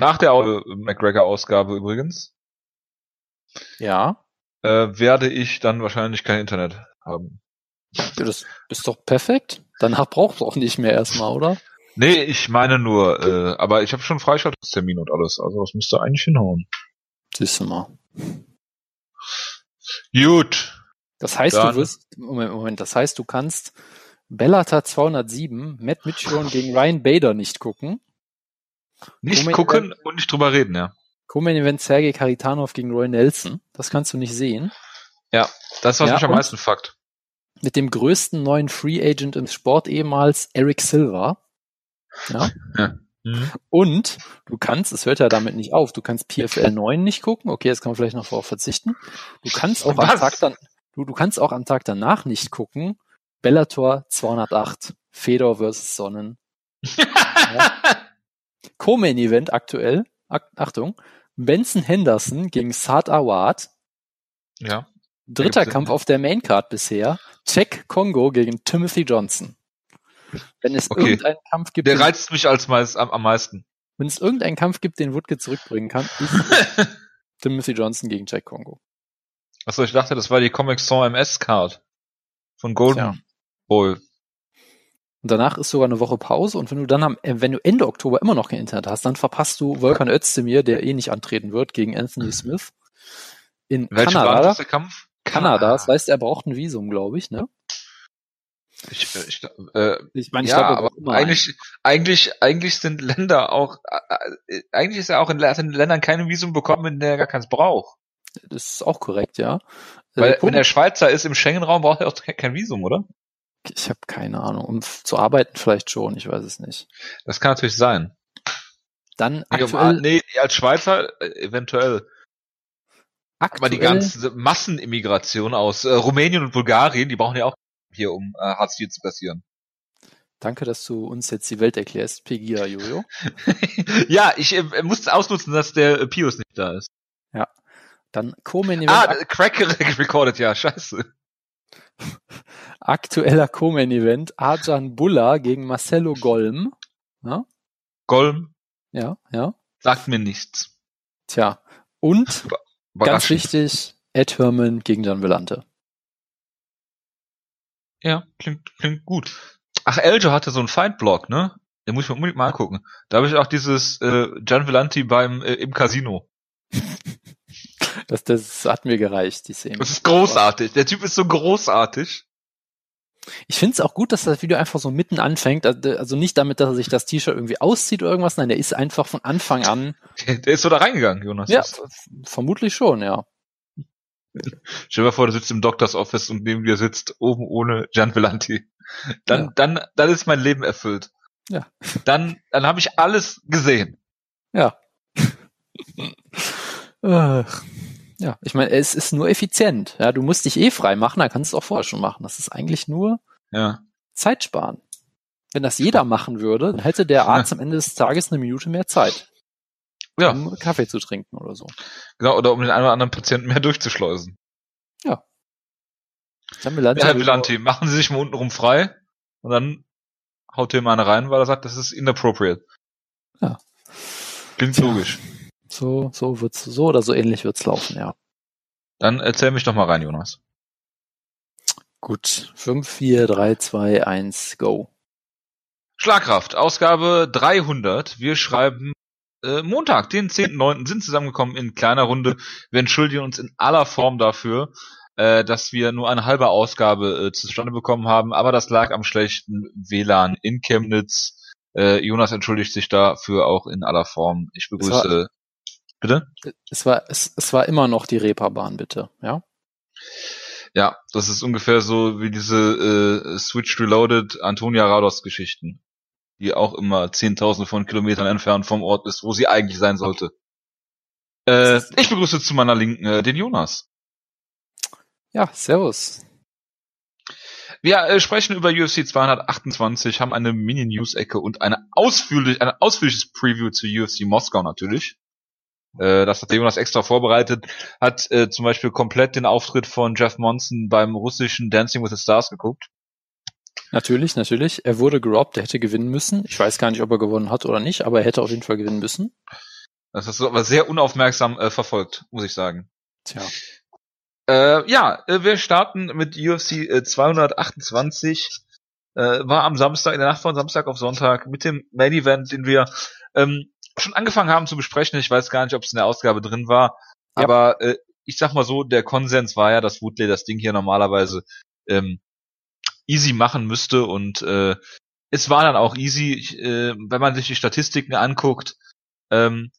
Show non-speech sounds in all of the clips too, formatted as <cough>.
Nach der McGregor-Ausgabe übrigens Ja. äh, werde ich dann wahrscheinlich kein Internet haben. Das ist doch perfekt. Danach brauchst du auch nicht mehr erstmal, oder? Nee, ich meine nur, äh, aber ich habe schon Freischaltungstermin und alles, also das müsste eigentlich hinhauen. Siehst du mal. Gut. Das heißt, Dann- du wirst, Moment, Moment, das heißt, du kannst Bellator 207, Matt Mitchell gegen Ryan Bader nicht gucken. Nicht Moment, gucken und nicht drüber reden, ja. Co-Main Event Sergei Karitanov gegen Roy Nelson. Das kannst du nicht sehen. Ja, das was Ja, mich am meisten fuckt. Mit dem größten neuen Free Agent im Sport ehemals, Eric Silva. Ja. Mhm. Und du kannst, es hört ja damit nicht auf, du kannst PFL 9 nicht gucken. Okay, jetzt kann man vielleicht noch darauf verzichten. Du kannst auch am Was? Tag dann, du, du kannst auch am Tag danach nicht gucken. Bellator 208, Fedor vs. Sonnen. <laughs> Co-Main Event aktuell. Ach- Achtung. Benson Henderson gegen Saad Awad. ja. Dritter Kampf auf der Maincard bisher. Jack Kongo gegen Timothy Johnson. Wenn es Okay. irgendeinen Kampf gibt, Der reizt mich als meist, am, am meisten. wenn es irgendeinen Kampf gibt, den Woodke zurückbringen kann, ist <laughs> Timothy Johnson gegen Jack Kongo. Achso, ich dachte, das war die Comic Sans MS Card von Golden Tja. Boy. Und danach ist sogar eine Woche Pause und wenn du dann am, äh, wenn du Ende Oktober immer noch kein Internet hast, dann verpasst du Volkan Özdemir, der eh nicht antreten wird, gegen Anthony Smith. In Welche war Kanada. das der Kampf? Kanada, das heißt, er braucht ein Visum, glaube ich, ne? Ich, äh, ich, äh, Ich meine, ich ja, glaube, er aber eigentlich, eigentlich, eigentlich sind Länder auch, äh, äh, eigentlich ist er auch in den Ländern keine Visum bekommen, in der er gar keins braucht. Das ist auch korrekt, ja. Weil, wenn er Schweizer ist im Schengen-Raum, braucht er auch kein Visum, oder? Ich habe keine Ahnung. Um zu arbeiten vielleicht schon, ich weiß es nicht. Das kann natürlich sein. Dann Nee, um- aktuell, nee, als Schweizer äh, eventuell. Aber die aktuell ganze Massenimmigration aus äh, Rumänien und Bulgarien, die brauchen ja auch hier, um äh, Hartz IV zu kassieren. Danke, dass du uns jetzt die Welt erklärst, Pegia Jojo. <laughs> ja, ich äh, musste ausnutzen, dass der äh, Pius nicht da ist. Dann Co-Main Event, Ah, Crack <laughs> recorded, ja, scheiße. <laughs> aktueller Co-Main Event, Arjan Bulla gegen Marcelo Golm. Ja, Golm ja, ja. sagt mir nichts. Tja. Und ganz wichtig, Ed Herman gegen Jan Vellante. Ja, klingt, klingt gut. Ach, Eljo hatte so einen Fight-Blog, ne? Den muss ich mir unbedingt mal angucken. Da habe ich auch dieses äh, Gian Villanti beim äh, im Casino. <laughs> Das, das hat mir gereicht, die Szene. Das ist großartig. Der Typ ist so großartig. Ich finde es auch gut, dass das Video einfach so mitten anfängt. Also also nicht damit, dass er sich das T-Shirt irgendwie auszieht oder irgendwas. Nein, der ist einfach von Anfang an. Der, ist so da reingegangen, Jonas. Ja, vermutlich schon, ja. Stell dir mal vor, du sitzt im Doctors Office und neben dir sitzt oben ohne Gian Villanti. Dann, Ja. dann, dann ist mein Leben erfüllt. Ja. Dann, dann habe ich alles gesehen. Ja. Ach. <laughs> ja, ich meine, es ist nur effizient. Ja, du musst dich eh frei machen, dann kannst du es auch vorher schon machen. Das ist eigentlich nur Ja. Zeit sparen. Wenn das jeder machen würde, dann hätte der Arzt am Ende des Tages eine Minute mehr Zeit, Ja, um Kaffee zu trinken oder so. genau, oder um den einen oder anderen Patienten mehr durchzuschleusen. Jan Villanti Ja, Herr Villanti, machen Sie sich mal untenrum frei und dann haut hier mal eine rein, weil er sagt, das ist inappropriate. Ja. Klingt Tja. logisch. So, so wird's, so oder so ähnlich wird's laufen, ja. Dann erzähl mich doch mal rein, Jonas. Gut. 5, 4, 3, 2, 1, go. Schlagkraft, Ausgabe 300. Wir schreiben äh, Montag, den 10.9. sind zusammengekommen in kleiner Runde. Wir entschuldigen uns in aller Form dafür, äh, dass wir nur eine halbe Ausgabe äh, zustande bekommen haben, aber das lag am schlechten WLAN in Chemnitz. Äh, Jonas entschuldigt sich dafür auch in aller Form. Ich begrüße. Bitte? Es war, es, es war immer noch die Reeperbahn, bitte, ja? Ja, das ist ungefähr so wie diese äh, Switch Reloaded Antonia Rados Geschichten, die auch immer zehntausende von Kilometern entfernt vom Ort ist, wo sie eigentlich sein sollte. Äh, ich begrüße zu meiner Linken äh, den Jonas. Ja, servus. Wir äh, sprechen über UFC 228, haben eine Mini-News-Ecke und eine ausführlich, ein ausführliches Preview zu UFC Moskau natürlich. Äh, das hat Jonas extra vorbereitet, hat äh, zum Beispiel komplett den Auftritt von Jeff Monson beim russischen Dancing with the Stars geguckt. Natürlich, natürlich. Er wurde gerobbt, er hätte gewinnen müssen. Ich weiß gar nicht, ob er gewonnen hat oder nicht, aber er hätte auf jeden Fall gewinnen müssen. Das hast du aber sehr unaufmerksam äh, verfolgt, muss ich sagen. Tja. Äh, ja, äh, wir starten mit UFC äh, 228. Äh, war am Samstag, in der Nacht von Samstag auf Sonntag, mit dem Main Event, den wir ähm, schon angefangen haben zu besprechen. Ich weiß gar nicht, ob es in der Ausgabe drin war. Ja. Aber äh, ich sag mal so, der Konsens war ja, dass Woodley das Ding hier normalerweise ähm, easy machen müsste und äh, es war dann auch easy, ich, äh, wenn man sich die Statistiken anguckt. Ähm,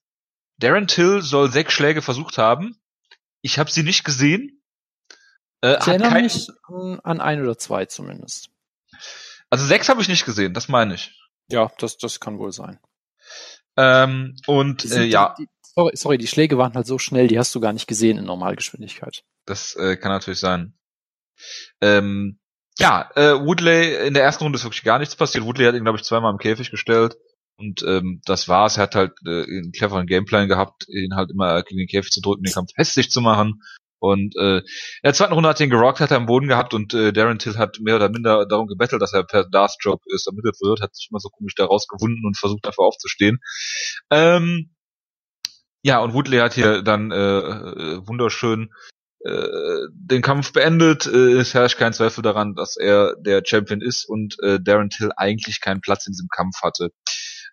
Darren Till soll sechs Schläge versucht haben. Ich habe sie nicht gesehen. Äh, Ich erinnere kein- mich an, an ein oder zwei zumindest. Also sechs habe ich nicht gesehen, das meine ich. Ja, das, das kann wohl sein. Ähm, und Die äh, ja, Die, sorry, sorry, die Schläge waren halt so schnell, die hast du gar nicht gesehen in Normalgeschwindigkeit. das äh, kann natürlich sein. Ähm, ja, äh, Woodley in der ersten Runde ist wirklich gar nichts passiert. Woodley hat ihn, glaube ich, zweimal im Käfig gestellt. Und ähm, das war's. Er hat halt äh, einen cleveren Gameplan gehabt, ihn halt immer gegen den Käfig zu drücken, den Kampf hässlich zu machen. Und äh, in der zweiten Runde hat ihn gerockt, hat er am Boden gehabt und äh, Darren Till hat mehr oder minder darum gebettelt, dass er per Darth Job ist ermittelt wird, hat sich immer so komisch da rausgewunden und versucht dafür aufzustehen. Ähm, ja, und Woodley hat hier dann äh, äh, wunderschön äh, den Kampf beendet. Äh, es herrscht kein Zweifel daran, dass er der Champion ist und äh, Darren Till eigentlich keinen Platz in diesem Kampf hatte.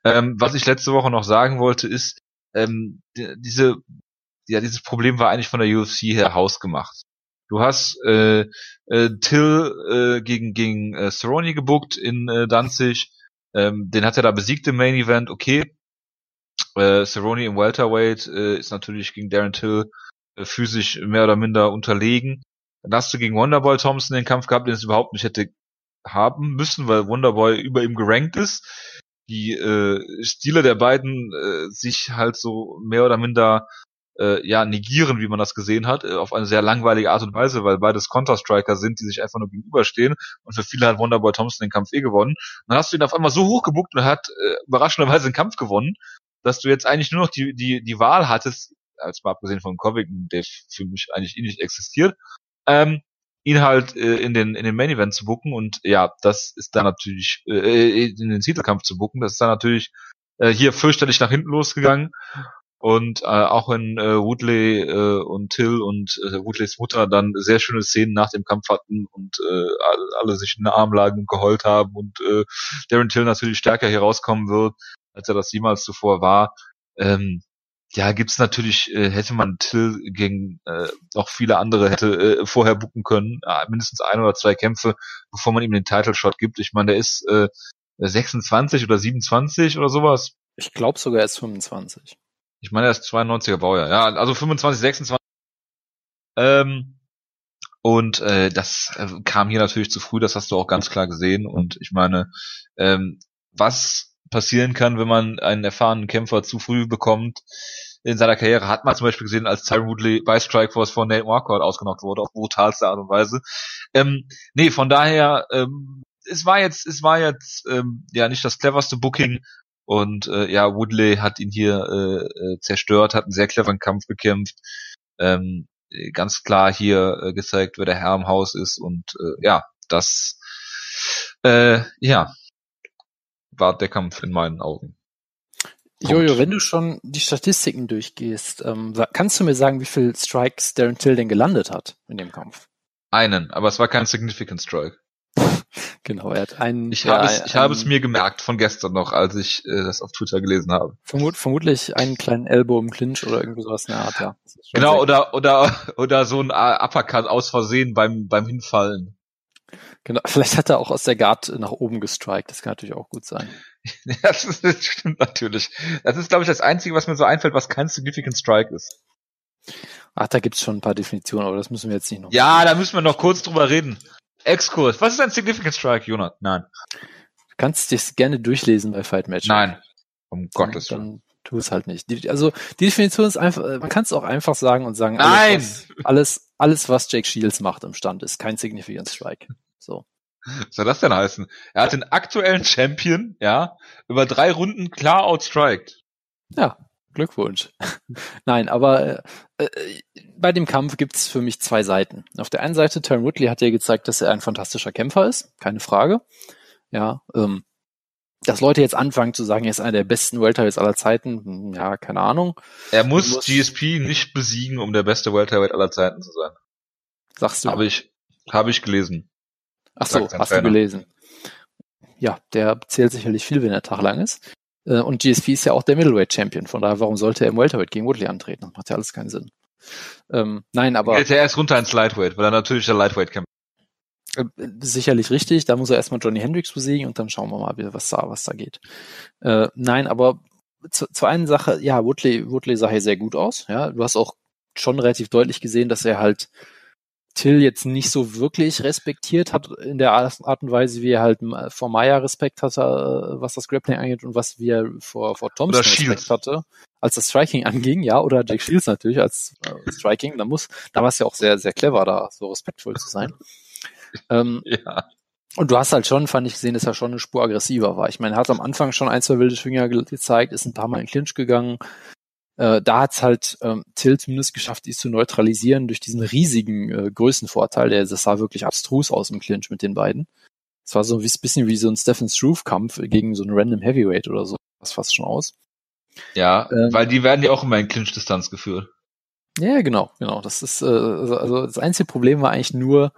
Ähm, was ich letzte Woche noch sagen wollte, ist, ähm, die, diese, ja, dieses Problem war eigentlich von der UFC her hausgemacht. Du hast äh, äh, Till äh, gegen gegen äh, Cerrone gebuckt in äh, Danzig. Ähm, den hat er da besiegt im Main Event. Okay, äh, Cerrone im Welterweight äh, ist natürlich gegen Darren Till äh, physisch mehr oder minder unterlegen. Dann hast du gegen Wonderboy Thompson den Kampf gehabt, den es überhaupt nicht hätte haben müssen, weil Wonderboy über ihm gerankt ist. Die äh, Stile der beiden äh, sich halt so mehr oder minder äh, ja negieren, wie man das gesehen hat, äh, auf eine sehr langweilige Art und Weise, weil beides Counter-Striker sind, die sich einfach nur gegenüberstehen und für viele hat Wonderboy Thompson den Kampf eh gewonnen. Und dann hast du ihn auf einmal so hochgebuckt und er hat äh, überraschenderweise den Kampf gewonnen, dass du jetzt eigentlich nur noch die die die Wahl hattest, als mal abgesehen von Covington, der für mich eigentlich eh nicht existiert, ähm, ihn halt äh, in den in den Main Event zu bucken und ja, das ist dann natürlich äh, in den Titelkampf zu bucken, das ist dann natürlich äh, hier fürchterlich nach hinten losgegangen und äh, auch wenn äh, Woodley äh, und Till und äh, Woodleys Mutter dann sehr schöne Szenen nach dem Kampf hatten und äh, alle, sich in den Arm lagen und geheult haben und äh, Darren Till natürlich stärker hier rauskommen wird, als er das jemals zuvor war. Ähm, ja, gibt's natürlich, äh, hätte man Till gegen äh, noch viele andere hätte äh, vorher bucken können, äh, mindestens ein oder zwei Kämpfe, bevor man ihm den Title Shot gibt. Ich meine, der ist äh, 26 oder 27 oder sowas. Ich glaube sogar erst 25. Ich meine, er ist 92er Baujahr. Ja, also 25, 26. Ähm, und äh, das äh, kam hier natürlich zu früh, das hast du auch ganz klar gesehen. Und ich meine, ähm, was passieren kann, wenn man einen erfahrenen Kämpfer zu früh bekommt in seiner Karriere, hat man zum Beispiel gesehen, als Tyron Woodley bei Strikeforce von Nate Marquardt ausgenockt wurde, auf brutalste Art und Weise. Ähm, nee, von daher, ähm, es war jetzt, es war jetzt ähm, ja nicht das cleverste Booking, und äh, ja, Woodley hat ihn hier äh, äh, zerstört, hat einen sehr cleveren Kampf gekämpft. Ähm, äh, ganz klar hier äh, gezeigt, wer der Herr im Haus ist. Und äh, ja, das äh, ja war der Kampf in meinen Augen. Punkt. Jojo, wenn du schon die Statistiken durchgehst, ähm, kannst du mir sagen, wie viel Strikes Darren Till denn gelandet hat in dem Kampf? Einen, aber es war kein Significant Strike. <laughs> Genau, er hat einen. Ich ja, habe es, ich habe es mir gemerkt von gestern noch, als ich äh, das auf Twitter gelesen habe. Vermut, vermutlich einen kleinen Elbow im Clinch oder irgendwie sowas in der Art, ja. Genau, oder oder oder so ein äh, Uppercut aus Versehen beim beim Hinfallen. Genau, vielleicht hat er auch aus der Guard nach oben gestrikt, das kann natürlich auch gut sein. <laughs> Ja, das, ist, das stimmt natürlich. Das ist, glaube ich, das Einzige, was mir so einfällt, was kein Significant Strike ist. Ach, da gibt's schon ein paar Definitionen, aber das müssen wir jetzt nicht noch. Ja, da müssen wir noch kurz drüber reden. Exkurs. Was ist ein Significant Strike, Jonathan? Nein. Du kannst dich gerne durchlesen bei Fight Match. Nein. Um Gottes Willen. Dann tu es halt nicht. Die, also die Definition ist einfach, äh, man kann es auch einfach sagen und sagen, Nein! alles, was, alles, alles, was Jake Shields macht im Stand, ist kein Significant Strike. So. Was soll das denn heißen? Er hat den aktuellen Champion, ja, über drei Runden klar outstriked. Ja, Glückwunsch. <laughs> Nein, aber äh, äh, bei dem Kampf gibt's für mich zwei Seiten. Auf der einen Seite, Tyron Woodley hat ja gezeigt, dass er ein fantastischer Kämpfer ist, keine Frage. Ja, ähm, dass Leute jetzt anfangen zu sagen, er ist einer der besten Welterweights aller Zeiten, hm, ja, keine Ahnung. Er muss, muss- GSP nicht besiegen, um der beste Welterweight aller Zeiten zu sein. Sagst du? Habe ich, habe ich gelesen. Ach so, hast du Trainer. gelesen. Ja, der zählt sicherlich viel, wenn der Tag lang ist. Äh, Und GSP ist ja auch der Middleweight Champion. Von daher, warum sollte er im Welterweight gegen Woodley antreten? Das macht ja alles keinen Sinn. Ähm, nein, aber Geht er erst runter ins Lightweight, weil er natürlich der Lightweight kämpft. äh, sicherlich richtig. Da muss er erstmal Johnny Hendricks besiegen und dann schauen wir mal, was da, was da geht. Äh, nein, aber zu, zu einen Sache, ja, Woodley, Woodley sah hier sehr gut aus. Ja, du hast auch schon relativ deutlich gesehen, dass er halt Till jetzt nicht so wirklich respektiert hat in der Art und Weise, wie er halt äh, vor Maya Respekt hatte, äh, was das Grappling angeht und was wie er vor, vor Thompson Respekt Shields. hatte, als das Striking anging, ja, oder Jack Shields natürlich als äh, Striking. Da muss, da war es ja auch sehr, sehr clever, da so respektvoll zu sein. Ähm, <laughs> Ja. und du hast halt schon, fand ich gesehen, dass er schon eine Spur aggressiver war. Ich meine, er hat am Anfang schon ein, zwei wilde Schwinger ge gezeigt, ist ein paar Mal in Clinch gegangen. Äh, da hat's halt ähm, Till zumindest geschafft, die zu neutralisieren durch diesen riesigen äh, Größenvorteil. Der, das sah wirklich abstrus aus im Clinch mit den beiden. Es war so ein bisschen wie so ein Stephen Struve-Kampf gegen so einen Random Heavyweight oder so. Das fast schon aus. Ja, Ähm. weil die werden ja auch immer in Clinch-Distanz geführt. Ja, genau, genau. Das ist äh, also also das einzige Problem war eigentlich nur,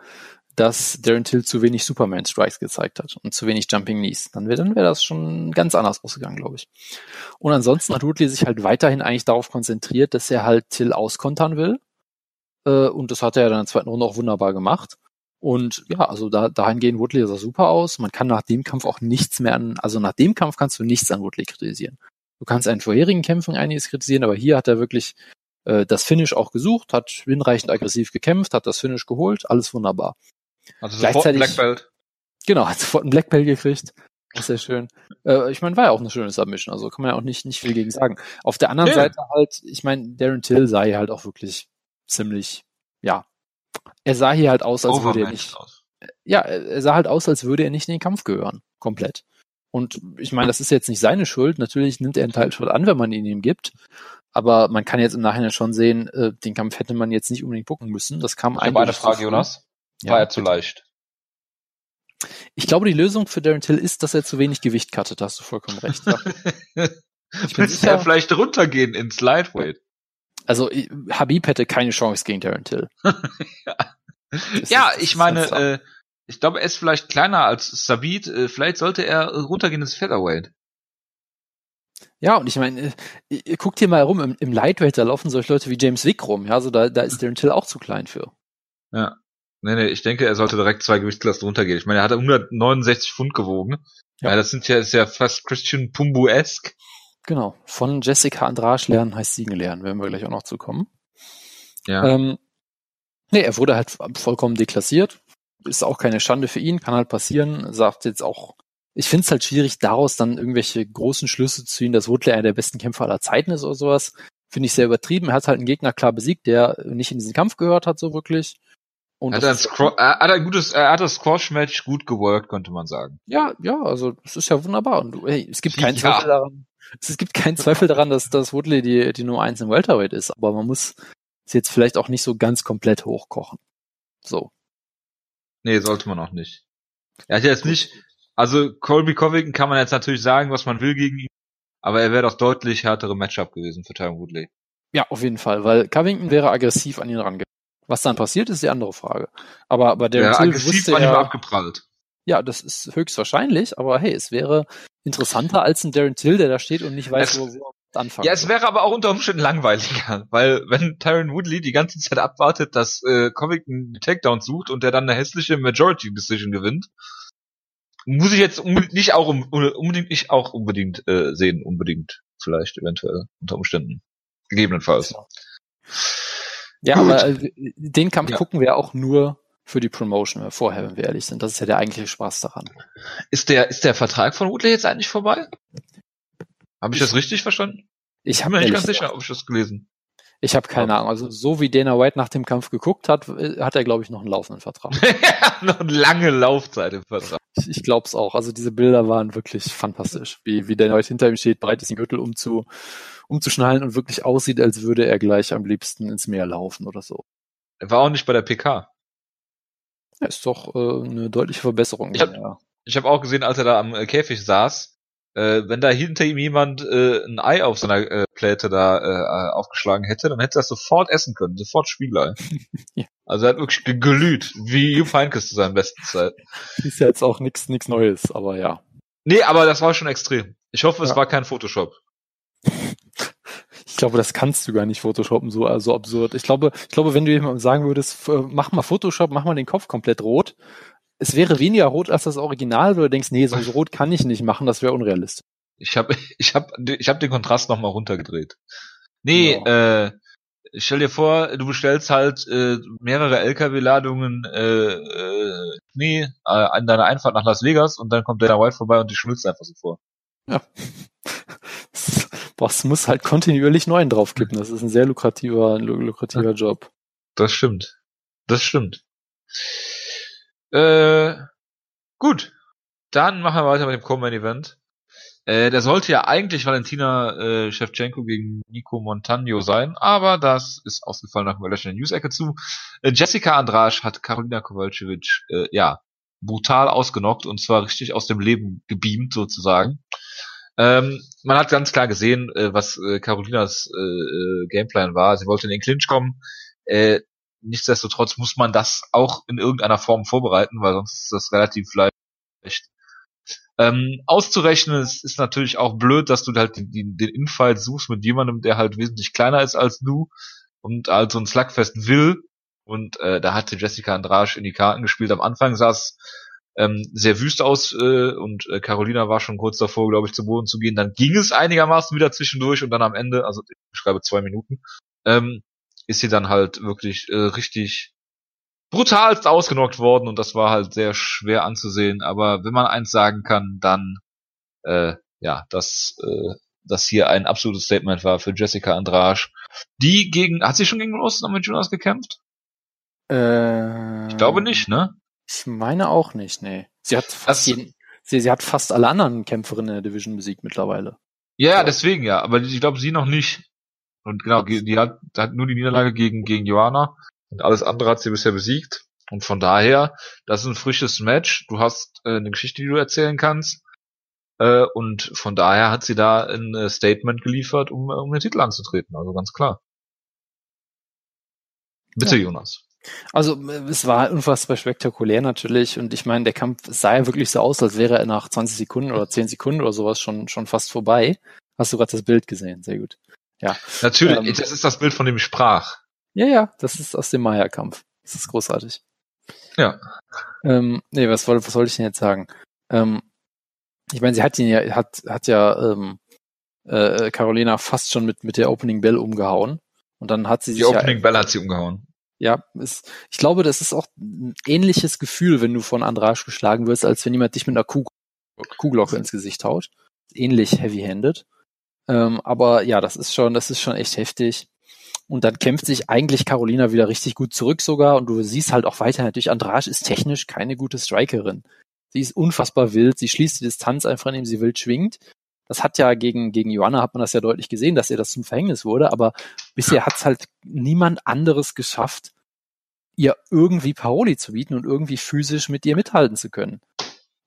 dass Darren Till zu wenig Superman Strikes gezeigt hat und zu wenig Jumping Knees. Dann wäre dann wäre das schon ganz anders ausgegangen, glaube ich. Und ansonsten hat Woodley sich halt weiterhin eigentlich darauf konzentriert, dass er halt Till auskontern will. Äh, und das hat er ja dann in der zweiten Runde auch wunderbar gemacht. Und ja, also da, dahingehend Woodley sah super aus. Man kann nach dem Kampf auch nichts mehr an, also nach dem Kampf kannst du nichts an Woodley kritisieren. Du kannst einen vorherigen Kämpfen einiges kritisieren, aber hier hat er wirklich äh, das Finish auch gesucht, hat hinreichend aggressiv gekämpft, hat das Finish geholt, alles wunderbar. Also sofort Gleichzeitig- Black Belt. Genau, hat sofort einen Black Belt gekriegt. Sehr schön. Äh, ich meine, war ja auch eine schöne Submission, also kann man ja auch nicht, nicht viel gegen sagen. Auf der anderen Nee. Seite halt, ich meine, Darren Till sah hier halt auch wirklich ziemlich, ja. Er sah hier halt aus, als würde er nicht, aus. ja, er sah halt aus, als würde er nicht in den Kampf gehören. Komplett. Und ich meine, das ist jetzt nicht seine Schuld. Natürlich nimmt er einen Teil Schuld an, wenn man ihn ihm gibt. Aber man kann jetzt im Nachhinein schon sehen, äh, den Kampf hätte man jetzt nicht unbedingt gucken müssen. Das kam Ich habe eine Frage. Jonas. Ja, War er zu leicht? Ich glaube, die Lösung für Darren Till ist, dass er zu wenig Gewicht cuttet. Da hast du vollkommen recht. Ja. <laughs> Ich bin sicher- er vielleicht runtergehen ins Lightweight? Also Habib hätte keine Chance gegen Darren Till. <laughs> Das ja, ist- ich meine, äh, ich glaube, er ist vielleicht kleiner als Sabit. Äh, vielleicht sollte er runtergehen ins Featherweight. Ja, und ich meine, äh, ihr guckt hier mal rum, im, im Lightweight, da laufen solche Leute wie James Wick rum. Ja, also da, da ist Darren Till auch zu klein für. Ja. Nee, nee, ich denke, er sollte direkt zwei Gewichtsklassen runtergehen. Ich meine, er hat 169 Pfund gewogen. Ja. Ja, das sind ja, ist ja fast Christian Pumbu-esque. Genau. Von Jessica Andrasch lernen heißt Siegen lernen, werden wir gleich auch noch zu kommen. Ja. Ähm, nee, er wurde halt vollkommen deklassiert. Ist auch keine Schande für ihn, kann halt passieren. Sagt jetzt auch, ich finde es halt schwierig, daraus dann irgendwelche großen Schlüsse zu ziehen, dass Woodley einer der besten Kämpfer aller Zeiten ist oder sowas. Finde ich sehr übertrieben. Er hat halt einen Gegner klar besiegt, der nicht in diesen Kampf gehört hat, so wirklich. Und Hat das er, er hat ein gutes, er hat das Squash-Match gut geworkt, könnte man sagen. Ja, ja, also es ist ja wunderbar. Und du, hey, es gibt keinen <laughs> Ja. Zweifel daran. Es gibt keinen Zweifel daran, dass, dass Woodley die, die Nummer eins im Welterweight ist, aber man muss es jetzt vielleicht auch nicht so ganz komplett hochkochen. So. Nee, sollte man auch nicht. Er hat jetzt nicht, also Colby Covington kann man jetzt natürlich sagen, was man will gegen ihn, aber er wäre doch deutlich härtere Matchup gewesen für Tyron Woodley. Ja, auf jeden Fall, weil Covington wäre aggressiv an ihn rangegangen. Was dann passiert, ist die andere Frage. Aber bei Der Till aggressiv an ihm er, abgeprallt. ja, das ist höchstwahrscheinlich, aber hey, es wäre interessanter als ein Darren Till, der da steht und nicht weiß, Es- wo, wo er anfangen Ja, es soll. wäre aber auch unter Umständen langweiliger, <laughs> weil wenn Tyron Woodley die ganze Zeit abwartet, dass äh, Covington die Takedowns sucht und der dann eine hässliche Majority Decision gewinnt, muss ich jetzt unbedingt nicht auch unbedingt nicht auch unbedingt äh, sehen, unbedingt vielleicht eventuell unter Umständen gegebenenfalls. Ja, Gut. aber äh, den Kampf Ja. gucken wir auch nur für die Promotion vorher, wenn wir ehrlich sind. Das ist ja der eigentliche Spaß daran. Ist der ist der Vertrag von Woodley jetzt eigentlich vorbei? Habe ich Ich- das richtig verstanden? Ich Ich habe bin mir nicht ganz sicher, ob ich das gelesen. Ich habe keine Ahnung. Also so wie Dana White nach dem Kampf geguckt hat, äh, hat er, glaube ich, noch einen laufenden Vertrag. <laughs> Noch eine lange Laufzeit im Vertrag. Ich, ich glaube es auch. Also diese Bilder waren wirklich fantastisch. Wie, wie Dana White hinter ihm steht, bereit ist, den Gürtel umzu, umzuschnallen und wirklich aussieht, als würde er gleich am liebsten ins Meer laufen oder so. Er war auch nicht bei der PK. Ja, ist doch äh, eine deutliche Verbesserung. Ich hab- ja. Habe auch gesehen, als er da am äh, Käfig saß, äh, wenn da hinter ihm jemand äh, ein Ei auf seiner äh, Pläte da äh, aufgeschlagen hätte, dann hätte er das sofort essen können, sofort Spiegelei. <laughs> ja. Also er hat wirklich gelüht, wie Jupp Heynckes zu seinen besten Zeiten. Ist ja jetzt auch nichts nix Neues, aber ja. Nee, aber das war schon extrem. Ich hoffe, es ja. war kein Photoshop. <laughs> Ich glaube, das kannst du gar nicht Photoshoppen, so also absurd. Ich glaube, ich glaube, wenn du jemandem sagen würdest, mach mal Photoshop, mach mal den Kopf komplett rot, es wäre weniger rot als das Original, wo du denkst, nee, so <laughs> rot kann ich nicht machen, das wäre unrealistisch. Ich habe <laughs> ich hab, ich hab den Kontrast nochmal runtergedreht. Nee, ja. äh, stell dir vor, du bestellst halt äh, mehrere LKW-Ladungen äh, äh, Schnee äh, an deiner Einfahrt nach Las Vegas und dann kommt Dana White vorbei und die schmilzt einfach so vor. Ja. <laughs> Boss muss halt kontinuierlich neuen draufkippen. Das ist ein sehr lukrativer, lukrativer Job. Das stimmt. Das stimmt. Äh, gut. Dann machen wir weiter mit dem Common Event. Äh, der sollte ja eigentlich Valentina äh, Shevchenko gegen Nico Montagno sein, aber das ist ausgefallen nach dem der News-Ecke zu. Äh, Jessica Andrasch hat Karolina Kowalczyk äh, ja brutal ausgenockt und zwar richtig aus dem Leben gebeamt sozusagen. Ähm, man hat ganz klar gesehen, äh, was äh, Carolinas äh, äh Gameplan war. Sie wollte in den Clinch kommen. Äh, nichtsdestotrotz muss man das auch in irgendeiner Form vorbereiten, weil sonst ist das relativ leicht. Ähm, auszurechnen ist, ist natürlich auch blöd, dass du halt den, den, den Infight suchst mit jemandem, der halt wesentlich kleiner ist als du und halt so ein Slugfest will. Und äh, da hatte Jessica Andrasch in die Karten gespielt. Am Anfang sah es ähm, sehr wüst aus äh, und äh, Carolina war schon kurz davor, glaube ich, zu Boden zu gehen. Dann ging es einigermaßen wieder zwischendurch und dann am Ende, also ich schreibe zwei Minuten, ähm, ist sie dann halt wirklich äh, richtig brutalst ausgenockt worden und das war halt sehr schwer anzusehen. Aber wenn man eins sagen kann, dann äh, ja, dass äh, das hier ein absolutes Statement war für Jessica Andrasch. Die gegen, hat sie schon gegen Austin mit Jonas gekämpft? Äh, ich glaube nicht, ne? Ich meine auch nicht, nee. Sie hat fast jeden, sie, sie hat fast alle anderen Kämpferinnen in der Division besiegt mittlerweile. Ja, ja, deswegen ja, aber ich glaube sie noch nicht. Und genau, die hat, hat nur die Niederlage gegen, gegen Joanna und alles andere hat sie bisher besiegt. Und von daher, das ist ein frisches Match. Du hast äh, eine Geschichte, die du erzählen kannst. Äh, und von daher hat sie da ein äh, Statement geliefert, um, um den Titel anzutreten. Also ganz klar. Bitte, ja. Jonas. Also es war unfassbar spektakulär natürlich und ich meine, der Kampf sah ja wirklich so aus, als wäre er nach 20 Sekunden oder 10 Sekunden oder sowas schon, schon fast vorbei. Hast du gerade das Bild gesehen? Sehr gut. Ja. Natürlich, ähm, das ist das Bild, von dem ich sprach. Ja, ja, das ist aus dem Maya-Kampf. Das ist großartig. Ja. Ähm, nee, was, was wollte ich denn jetzt sagen? Ähm, ich meine, sie hat ihn ja, hat, hat ja ähm, äh, Carolina fast schon mit, mit der Opening Bell umgehauen. Und dann hat sie Die sich. Die Opening ja, Bell hat sie umgehauen. Ja, ist, ich glaube, das ist auch ein ähnliches Gefühl, wenn du von Andrasch geschlagen wirst, als wenn jemand dich mit einer Kuh, Kuhglocke ins Gesicht haut. Ähnlich heavy-handed. Ähm, aber ja, das ist schon, das ist schon echt heftig. Und dann kämpft sich eigentlich Carolina wieder richtig gut zurück sogar. Und du siehst halt auch weiter, natürlich, Andrasch ist technisch keine gute Strikerin. Sie ist unfassbar wild. Sie schließt die Distanz einfach, indem sie wild schwingt. Das hat ja gegen, gegen Joanna hat man das ja deutlich gesehen, dass ihr das zum Verhängnis wurde. Aber bisher hat's halt niemand anderes geschafft, ihr irgendwie Paroli zu bieten und irgendwie physisch mit ihr mithalten zu können.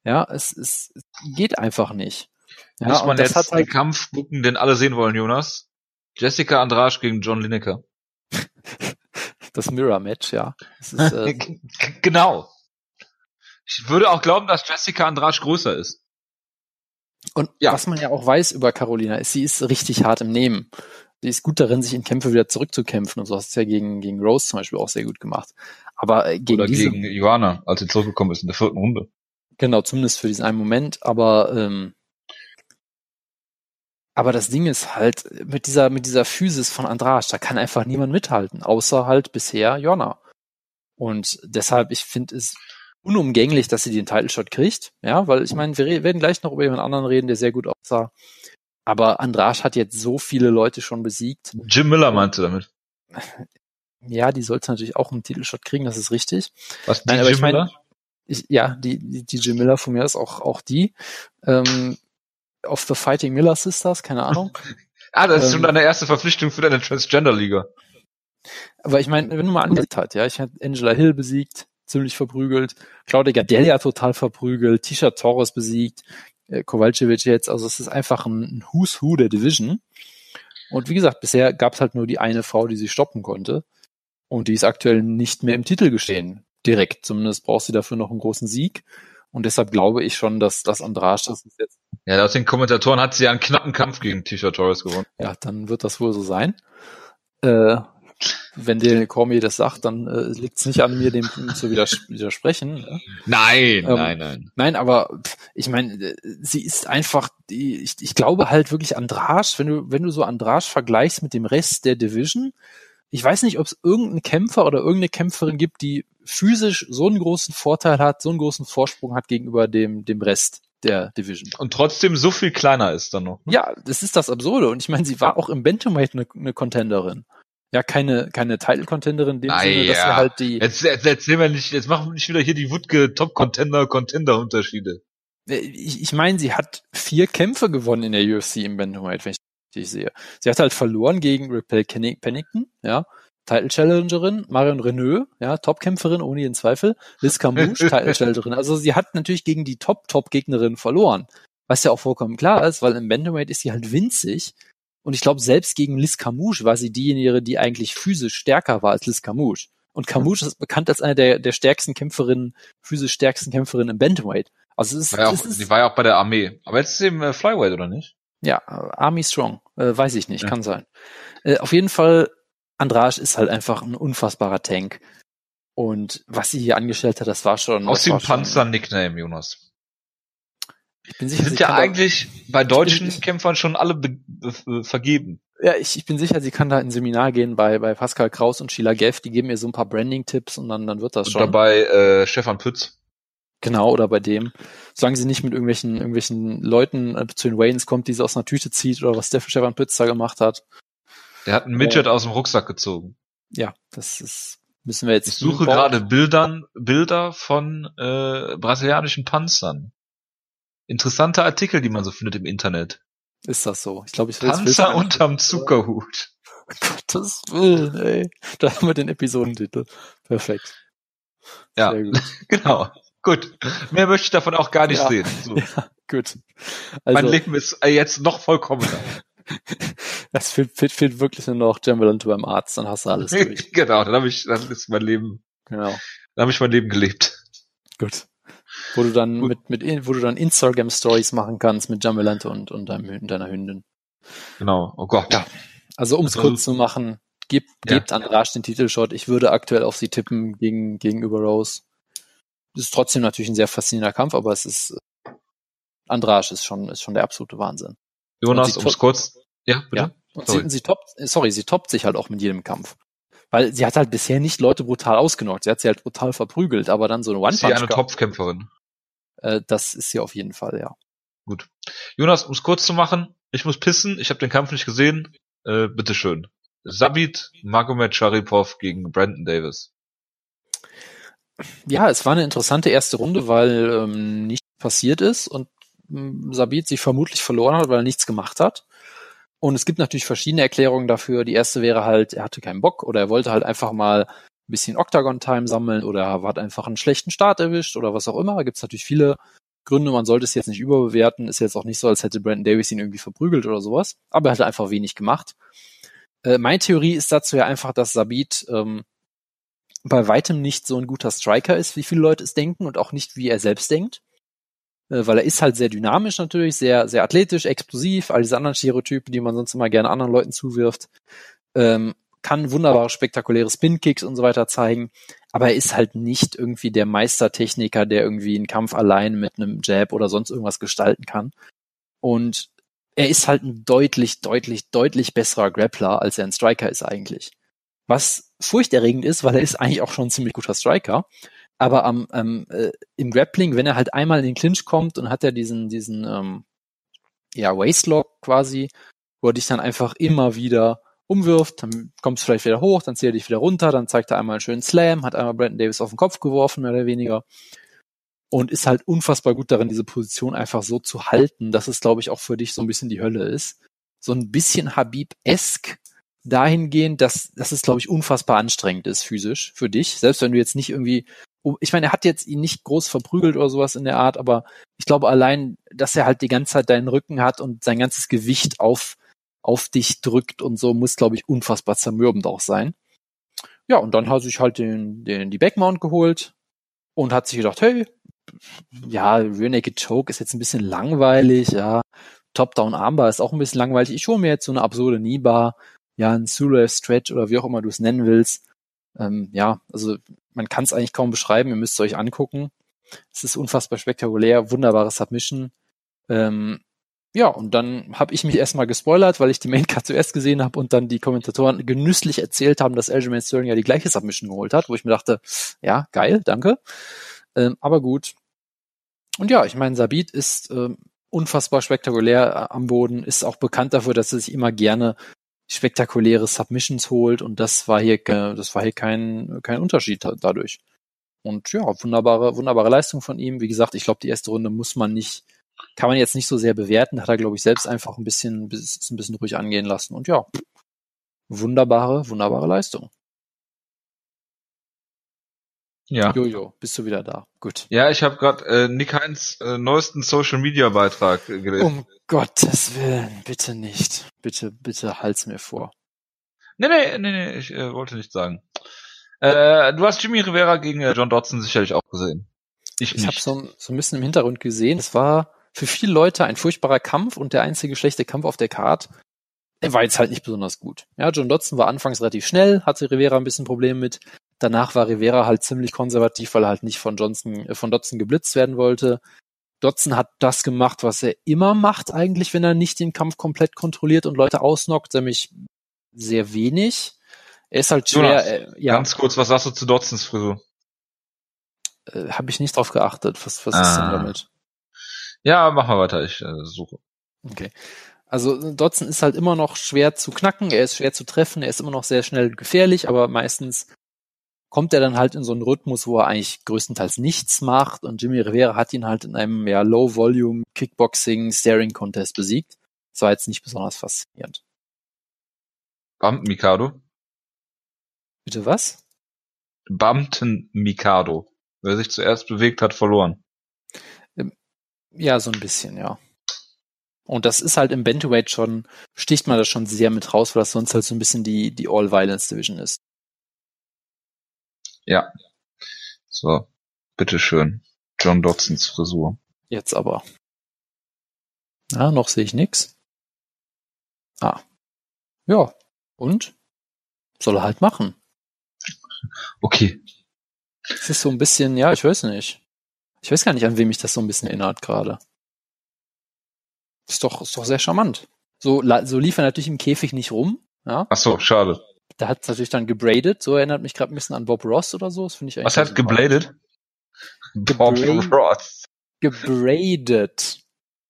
Ja, es, es geht einfach nicht. Ja, Muss man jetzt hat halt den Kampf gucken, den alle sehen wollen, Jonas? Jessica Andrasch gegen John Lineker. <laughs> das Mirror-Match, ja. Ist, äh, <laughs> genau. Ich würde auch glauben, dass Jessica Andrasch größer ist. Und ja. was man ja auch weiß über Carolina ist, sie ist richtig hart im Nehmen. Sie ist gut darin, sich in Kämpfe wieder zurückzukämpfen und so hast du ja gegen, gegen Rose zum Beispiel auch sehr gut gemacht. Aber äh, gegen Oder diese, gegen Joanna, als sie zurückgekommen ist in der vierten Runde. Genau, zumindest für diesen einen Moment, aber ähm, aber das Ding ist halt, mit dieser, mit dieser Physis von Andrasch, da kann einfach niemand mithalten, außer halt bisher Jonna. Und deshalb, ich finde es unumgänglich, dass sie den Title Shot kriegt, ja, weil ich meine, wir werden gleich noch über jemand anderen reden, der sehr gut aussah. Aber Andrasch hat jetzt so viele Leute schon besiegt. Jim Miller meinte damit. <laughs> Ja, die sollte natürlich auch einen Titelshot kriegen, das ist richtig. Was, die Nein, Jim ich mein, Miller? Ich, ja, die, die, die Jim Miller von mir ist auch, auch die. Ähm, of the Fighting Miller Sisters, keine Ahnung. <laughs> ah, das ist ähm, schon deine erste Verpflichtung für deine Transgender-Liga. Aber ich meine, wenn du mal angesehen hat, ja, ich hatte Angela Hill besiegt, ziemlich verprügelt, Claudia Gadelia total verprügelt, Tisha Torres besiegt, äh, Kowalczyk jetzt, also es ist einfach ein Who's Who der Division. Und wie gesagt, bisher gab es halt nur die eine Frau, die sie stoppen konnte. Und die ist aktuell nicht mehr im Titel geschehen. Direkt. Zumindest braucht sie dafür noch einen großen Sieg. Und deshalb glaube ich schon, dass das Andrasch das ist jetzt. Ja, laut den Kommentatoren hat sie ja einen knappen Kampf gegen Tisha Torres gewonnen. Ja, dann wird das wohl so sein. Äh, wenn Daniel Cormier das sagt, dann äh, liegt es nicht an mir, dem <laughs> zu widers widersprechen. Ja? Nein, ähm, nein, nein. Nein, aber ich meine, äh, sie ist einfach, die, ich, ich glaube halt wirklich Andrasch, wenn du, wenn du so Andrasch vergleichst mit dem Rest der Division, ich weiß nicht, ob es irgendeinen Kämpfer oder irgendeine Kämpferin gibt, die physisch so einen großen Vorteil hat, so einen großen Vorsprung hat gegenüber dem, dem Rest der Division. Und trotzdem so viel kleiner ist dann noch. Ne? Ja, das ist das Absurde. Und ich meine, sie war auch im Bantamweight eine, eine Contenderin. Ja, keine, keine Title-Contenderin in dem ah, Sinne, dass sie halt die. Jetzt, jetzt erzählen wir nicht, jetzt machen wir nicht wieder hier die Wutke Top-Contender, Contender-Unterschiede. Äh, ich, ich meine, sie hat vier Kämpfe gewonnen in der UFC im Bantamweight, wenn ich richtig sehe. Sie hat halt verloren gegen Rappel Pennington, ja. Title Challengerin, Marion Renault, ja, Topkämpferin ohne jeden Zweifel, Liz Camouche, <laughs> Title Challengerin. Also sie hat natürlich gegen die Top-Top-Gegnerin verloren, was ja auch vollkommen klar ist, weil im Bantamweight ist sie halt winzig und ich glaube, selbst gegen Liz Camouche war sie diejenige, die eigentlich physisch stärker war als Liz Camouche. Und Camouche ist bekannt als eine der, der stärksten Kämpferinnen, physisch stärksten Kämpferinnen im Bantamweight. Also es ist, war ja auch, es ist, die war ja auch bei der Armee. Aber jetzt ist sie im äh, Flyweight, oder nicht? Ja, Army Strong. Äh, weiß ich nicht, ja. kann sein. Äh, auf jeden Fall Andrasch ist halt einfach ein unfassbarer Tank. Und was sie hier angestellt hat, das war schon. Aus dem Panzer-Nickname, Jonas. Ich bin sicher, sie sind ja eigentlich da, bei deutschen bin, Kämpfern schon alle vergeben. Ja, ich, ich bin sicher, sie kann da in ein Seminar gehen bei, bei Pascal Kraus und Sheila Geff. Die geben ihr so ein paar Branding-Tipps und dann, dann wird das schon. Oder bei äh, Stefan Pütz. Genau, oder bei dem. Solange sie nicht mit irgendwelchen, irgendwelchen Leuten äh, zu den Waynes kommt, die sie aus einer Tüte zieht oder was Stefan Pütz da gemacht hat. Der hat einen Midget äh, aus dem Rucksack gezogen. Ja, das ist, müssen wir jetzt. Ich suche gerade Bildern, Bilder von äh, brasilianischen Panzern. Interessante Artikel, die man so findet im Internet. Ist das so? Ich glaube, ich will Panzer unterm Zuckerhut. <laughs> Gottes Willen, ey. Da haben wir den Episodentitel. Perfekt. Ja, <laughs> genau. Gut. Mehr möchte ich davon auch gar nicht ja. sehen. So. <laughs> Ja, gut. Also, mein Leben ist äh, jetzt noch vollkommener. <laughs> Es fehlt, fehlt, fehlt wirklich nur noch Jambaland beim Arzt, dann hast du alles <laughs> durch. genau, dann habe ich, dann ist mein Leben. Genau. Dann habe ich mein Leben gelebt. Gut. Wo du dann Gut. mit, mit, wo du dann Instagram Stories machen kannst mit Jambaland und, und deinem, deiner Hündin. Genau. Oh Gott. Ja. Also um es also, kurz zu machen, gebt, ja. gebt Andrasch den Titelshot. Ich würde aktuell auf sie tippen gegen, gegenüber Rose. Das ist trotzdem natürlich ein sehr faszinierender Kampf, aber es ist, Andrasch ist schon, ist schon der absolute Wahnsinn. Jonas, um es kurz, ja, bitte. Ja. Und sorry. Sie, sie toppt, sorry, sie toppt sich halt auch mit jedem Kampf. Weil sie hat halt bisher nicht Leute brutal ausgenockt. Sie hat sie halt brutal verprügelt, aber dann so eine One-Punch. Ist sie eine Topfkämpferin? Äh, das ist sie auf jeden Fall, ja. Gut. Jonas, um es kurz zu machen, ich muss pissen, ich habe den Kampf nicht gesehen. Äh, bitteschön. Sabit Magomed Sharipov gegen Brandon Davis. Ja, es war eine interessante erste Runde, weil ähm, nichts passiert ist und Sabit sich vermutlich verloren hat, weil er nichts gemacht hat. Und es gibt natürlich verschiedene Erklärungen dafür. Die erste wäre halt, er hatte keinen Bock oder er wollte halt einfach mal ein bisschen Octagon-Time sammeln oder er hat einfach einen schlechten Start erwischt oder was auch immer. Da gibt es natürlich viele Gründe. Man sollte es jetzt nicht überbewerten. Ist jetzt auch nicht so, als hätte Brandon Davis ihn irgendwie verprügelt oder sowas. Aber er hat einfach wenig gemacht. Äh, meine Theorie ist dazu ja einfach, dass Sabit ähm, bei weitem nicht so ein guter Striker ist, wie viele Leute es denken und auch nicht, wie er selbst denkt. Äh, weil er ist halt sehr dynamisch natürlich, sehr, sehr athletisch, explosiv, all diese anderen Stereotypen, die man sonst immer gerne anderen Leuten zuwirft. Ähm, kann wunderbare, spektakuläre Spin-Kicks und so weiter zeigen, aber er ist halt nicht irgendwie der Meistertechniker, der irgendwie einen Kampf allein mit einem Jab oder sonst irgendwas gestalten kann. Und er ist halt ein deutlich, deutlich, deutlich besserer Grappler, als er ein Striker ist eigentlich. Was furchterregend ist, weil er ist eigentlich auch schon ein ziemlich guter Striker. Aber am, ähm, äh, im Grappling, wenn er halt einmal in den Clinch kommt und hat er diesen, diesen ähm, ja, Waistlock quasi, wo er dich dann einfach immer wieder umwirft, dann kommst du vielleicht wieder hoch, dann zieht er dich wieder runter, dann zeigt er einmal einen schönen Slam, hat einmal Brandon Davis auf den Kopf geworfen, mehr oder weniger. Und ist halt unfassbar gut darin, diese Position einfach so zu halten, dass es, glaube ich, auch für dich so ein bisschen die Hölle ist. So ein bisschen Habib-esk, dahingehend, dass, dass es, glaube ich, unfassbar anstrengend ist physisch für dich. Selbst wenn du jetzt nicht irgendwie, ich meine, er hat jetzt ihn nicht groß verprügelt oder sowas in der Art, aber ich glaube allein, dass er halt die ganze Zeit deinen Rücken hat und sein ganzes Gewicht auf, auf dich drückt und so, muss, glaube ich, unfassbar zermürbend auch sein. Ja, und dann hat sich halt den, den, die Backmount geholt und hat sich gedacht, hey, ja, Rear Naked Choke ist jetzt ein bisschen langweilig, ja. Top-Down Armbar ist auch ein bisschen langweilig. Ich hole mir jetzt so eine absurde Knie-Bar, ja, ein Sulu Stretch oder wie auch immer du es nennen willst. Ähm, ja, also man kann es eigentlich kaum beschreiben, ihr müsst es euch angucken. Es ist unfassbar spektakulär, wunderbares Submission. Ähm, ja, und dann habe ich mich erstmal gespoilert, weil ich die Maincard zuerst gesehen habe und dann die Kommentatoren genüsslich erzählt haben, dass Aljamain Sterling ja die gleiche Submission geholt hat, wo ich mir dachte, ja, geil, danke. Ähm, aber gut. Und ja, ich meine, Sabit ist ähm, unfassbar spektakulär äh, am Boden, ist auch bekannt dafür, dass er sich immer gerne spektakuläre Submissions holt und das war hier, das war hier kein, kein Unterschied dadurch. Und ja, wunderbare, wunderbare Leistung von ihm. Wie gesagt, ich glaube, die erste Runde muss man nicht, kann man jetzt nicht so sehr bewerten. Hat er, glaube ich, selbst einfach ein bisschen, ein bisschen ruhig angehen lassen. Und ja, wunderbare, wunderbare Leistung. Ja. Jojo, bist du wieder da? Gut. Ja, ich habe gerade äh, Nick Heinz äh, neuesten Social Media Beitrag äh, gelesen. Um Gottes Willen, bitte nicht. Bitte, bitte halt's mir vor. Nee, nee, nee, nee, ich äh, wollte nicht sagen. Äh, du hast Jimmy Rivera gegen äh, John Dodson sicherlich auch gesehen. Ich, ich habe so, so ein bisschen im Hintergrund gesehen. Es war für viele Leute ein furchtbarer Kampf und der einzige schlechte Kampf auf der Card. Er war jetzt halt nicht besonders gut. Ja, John Dodson war anfangs relativ schnell, hatte Rivera ein bisschen Probleme mit. Danach war Rivera halt ziemlich konservativ, weil er halt nicht von Johnson, äh, von Dotson geblitzt werden wollte. Dotson hat das gemacht, was er immer macht eigentlich, wenn er nicht den Kampf komplett kontrolliert und Leute ausnockt, nämlich sehr wenig. Er ist halt schwer. Jonas, äh, ja. Ganz kurz, was sagst du zu Dotsons Frisur? Äh, Habe ich nicht drauf geachtet. Was, was ah. ist denn ah. damit? Ja, mach mal weiter, ich äh, suche. Okay. Also Dotson ist halt immer noch schwer zu knacken, er ist schwer zu treffen, er ist immer noch sehr schnell gefährlich, aber meistens kommt er dann halt in so einen Rhythmus, wo er eigentlich größtenteils nichts macht und Jimmy Rivera hat ihn halt in einem ja, Low-Volume Kickboxing Staring Contest besiegt. Das war jetzt nicht besonders faszinierend. Bumpton Mikado? Bitte was? Bumpton Mikado. Wer sich zuerst bewegt hat, verloren. Ähm, ja, so ein bisschen, ja. Und das ist halt im Bantamweight schon, sticht man das schon sehr mit raus, weil das sonst halt so ein bisschen die, die All-Violence-Division ist. Ja. So, bitteschön. John Dodsons Frisur. Jetzt aber. Ah, noch sehe ich nix. Ah. Ja. Und? Soll er halt machen. Okay. Es ist so ein bisschen, ja, ich weiß nicht. Ich weiß gar nicht, an wem mich das so ein bisschen erinnert gerade. Ist doch, ist doch sehr charmant. So, so lief er natürlich im Käfig nicht rum. Ja? Ach so, schade. Da hat es natürlich dann gebradet. So erinnert mich gerade ein bisschen an Bob Ross oder so. Das finde ich eigentlich Was heißt gebladet? Bob Ross. Gebradet.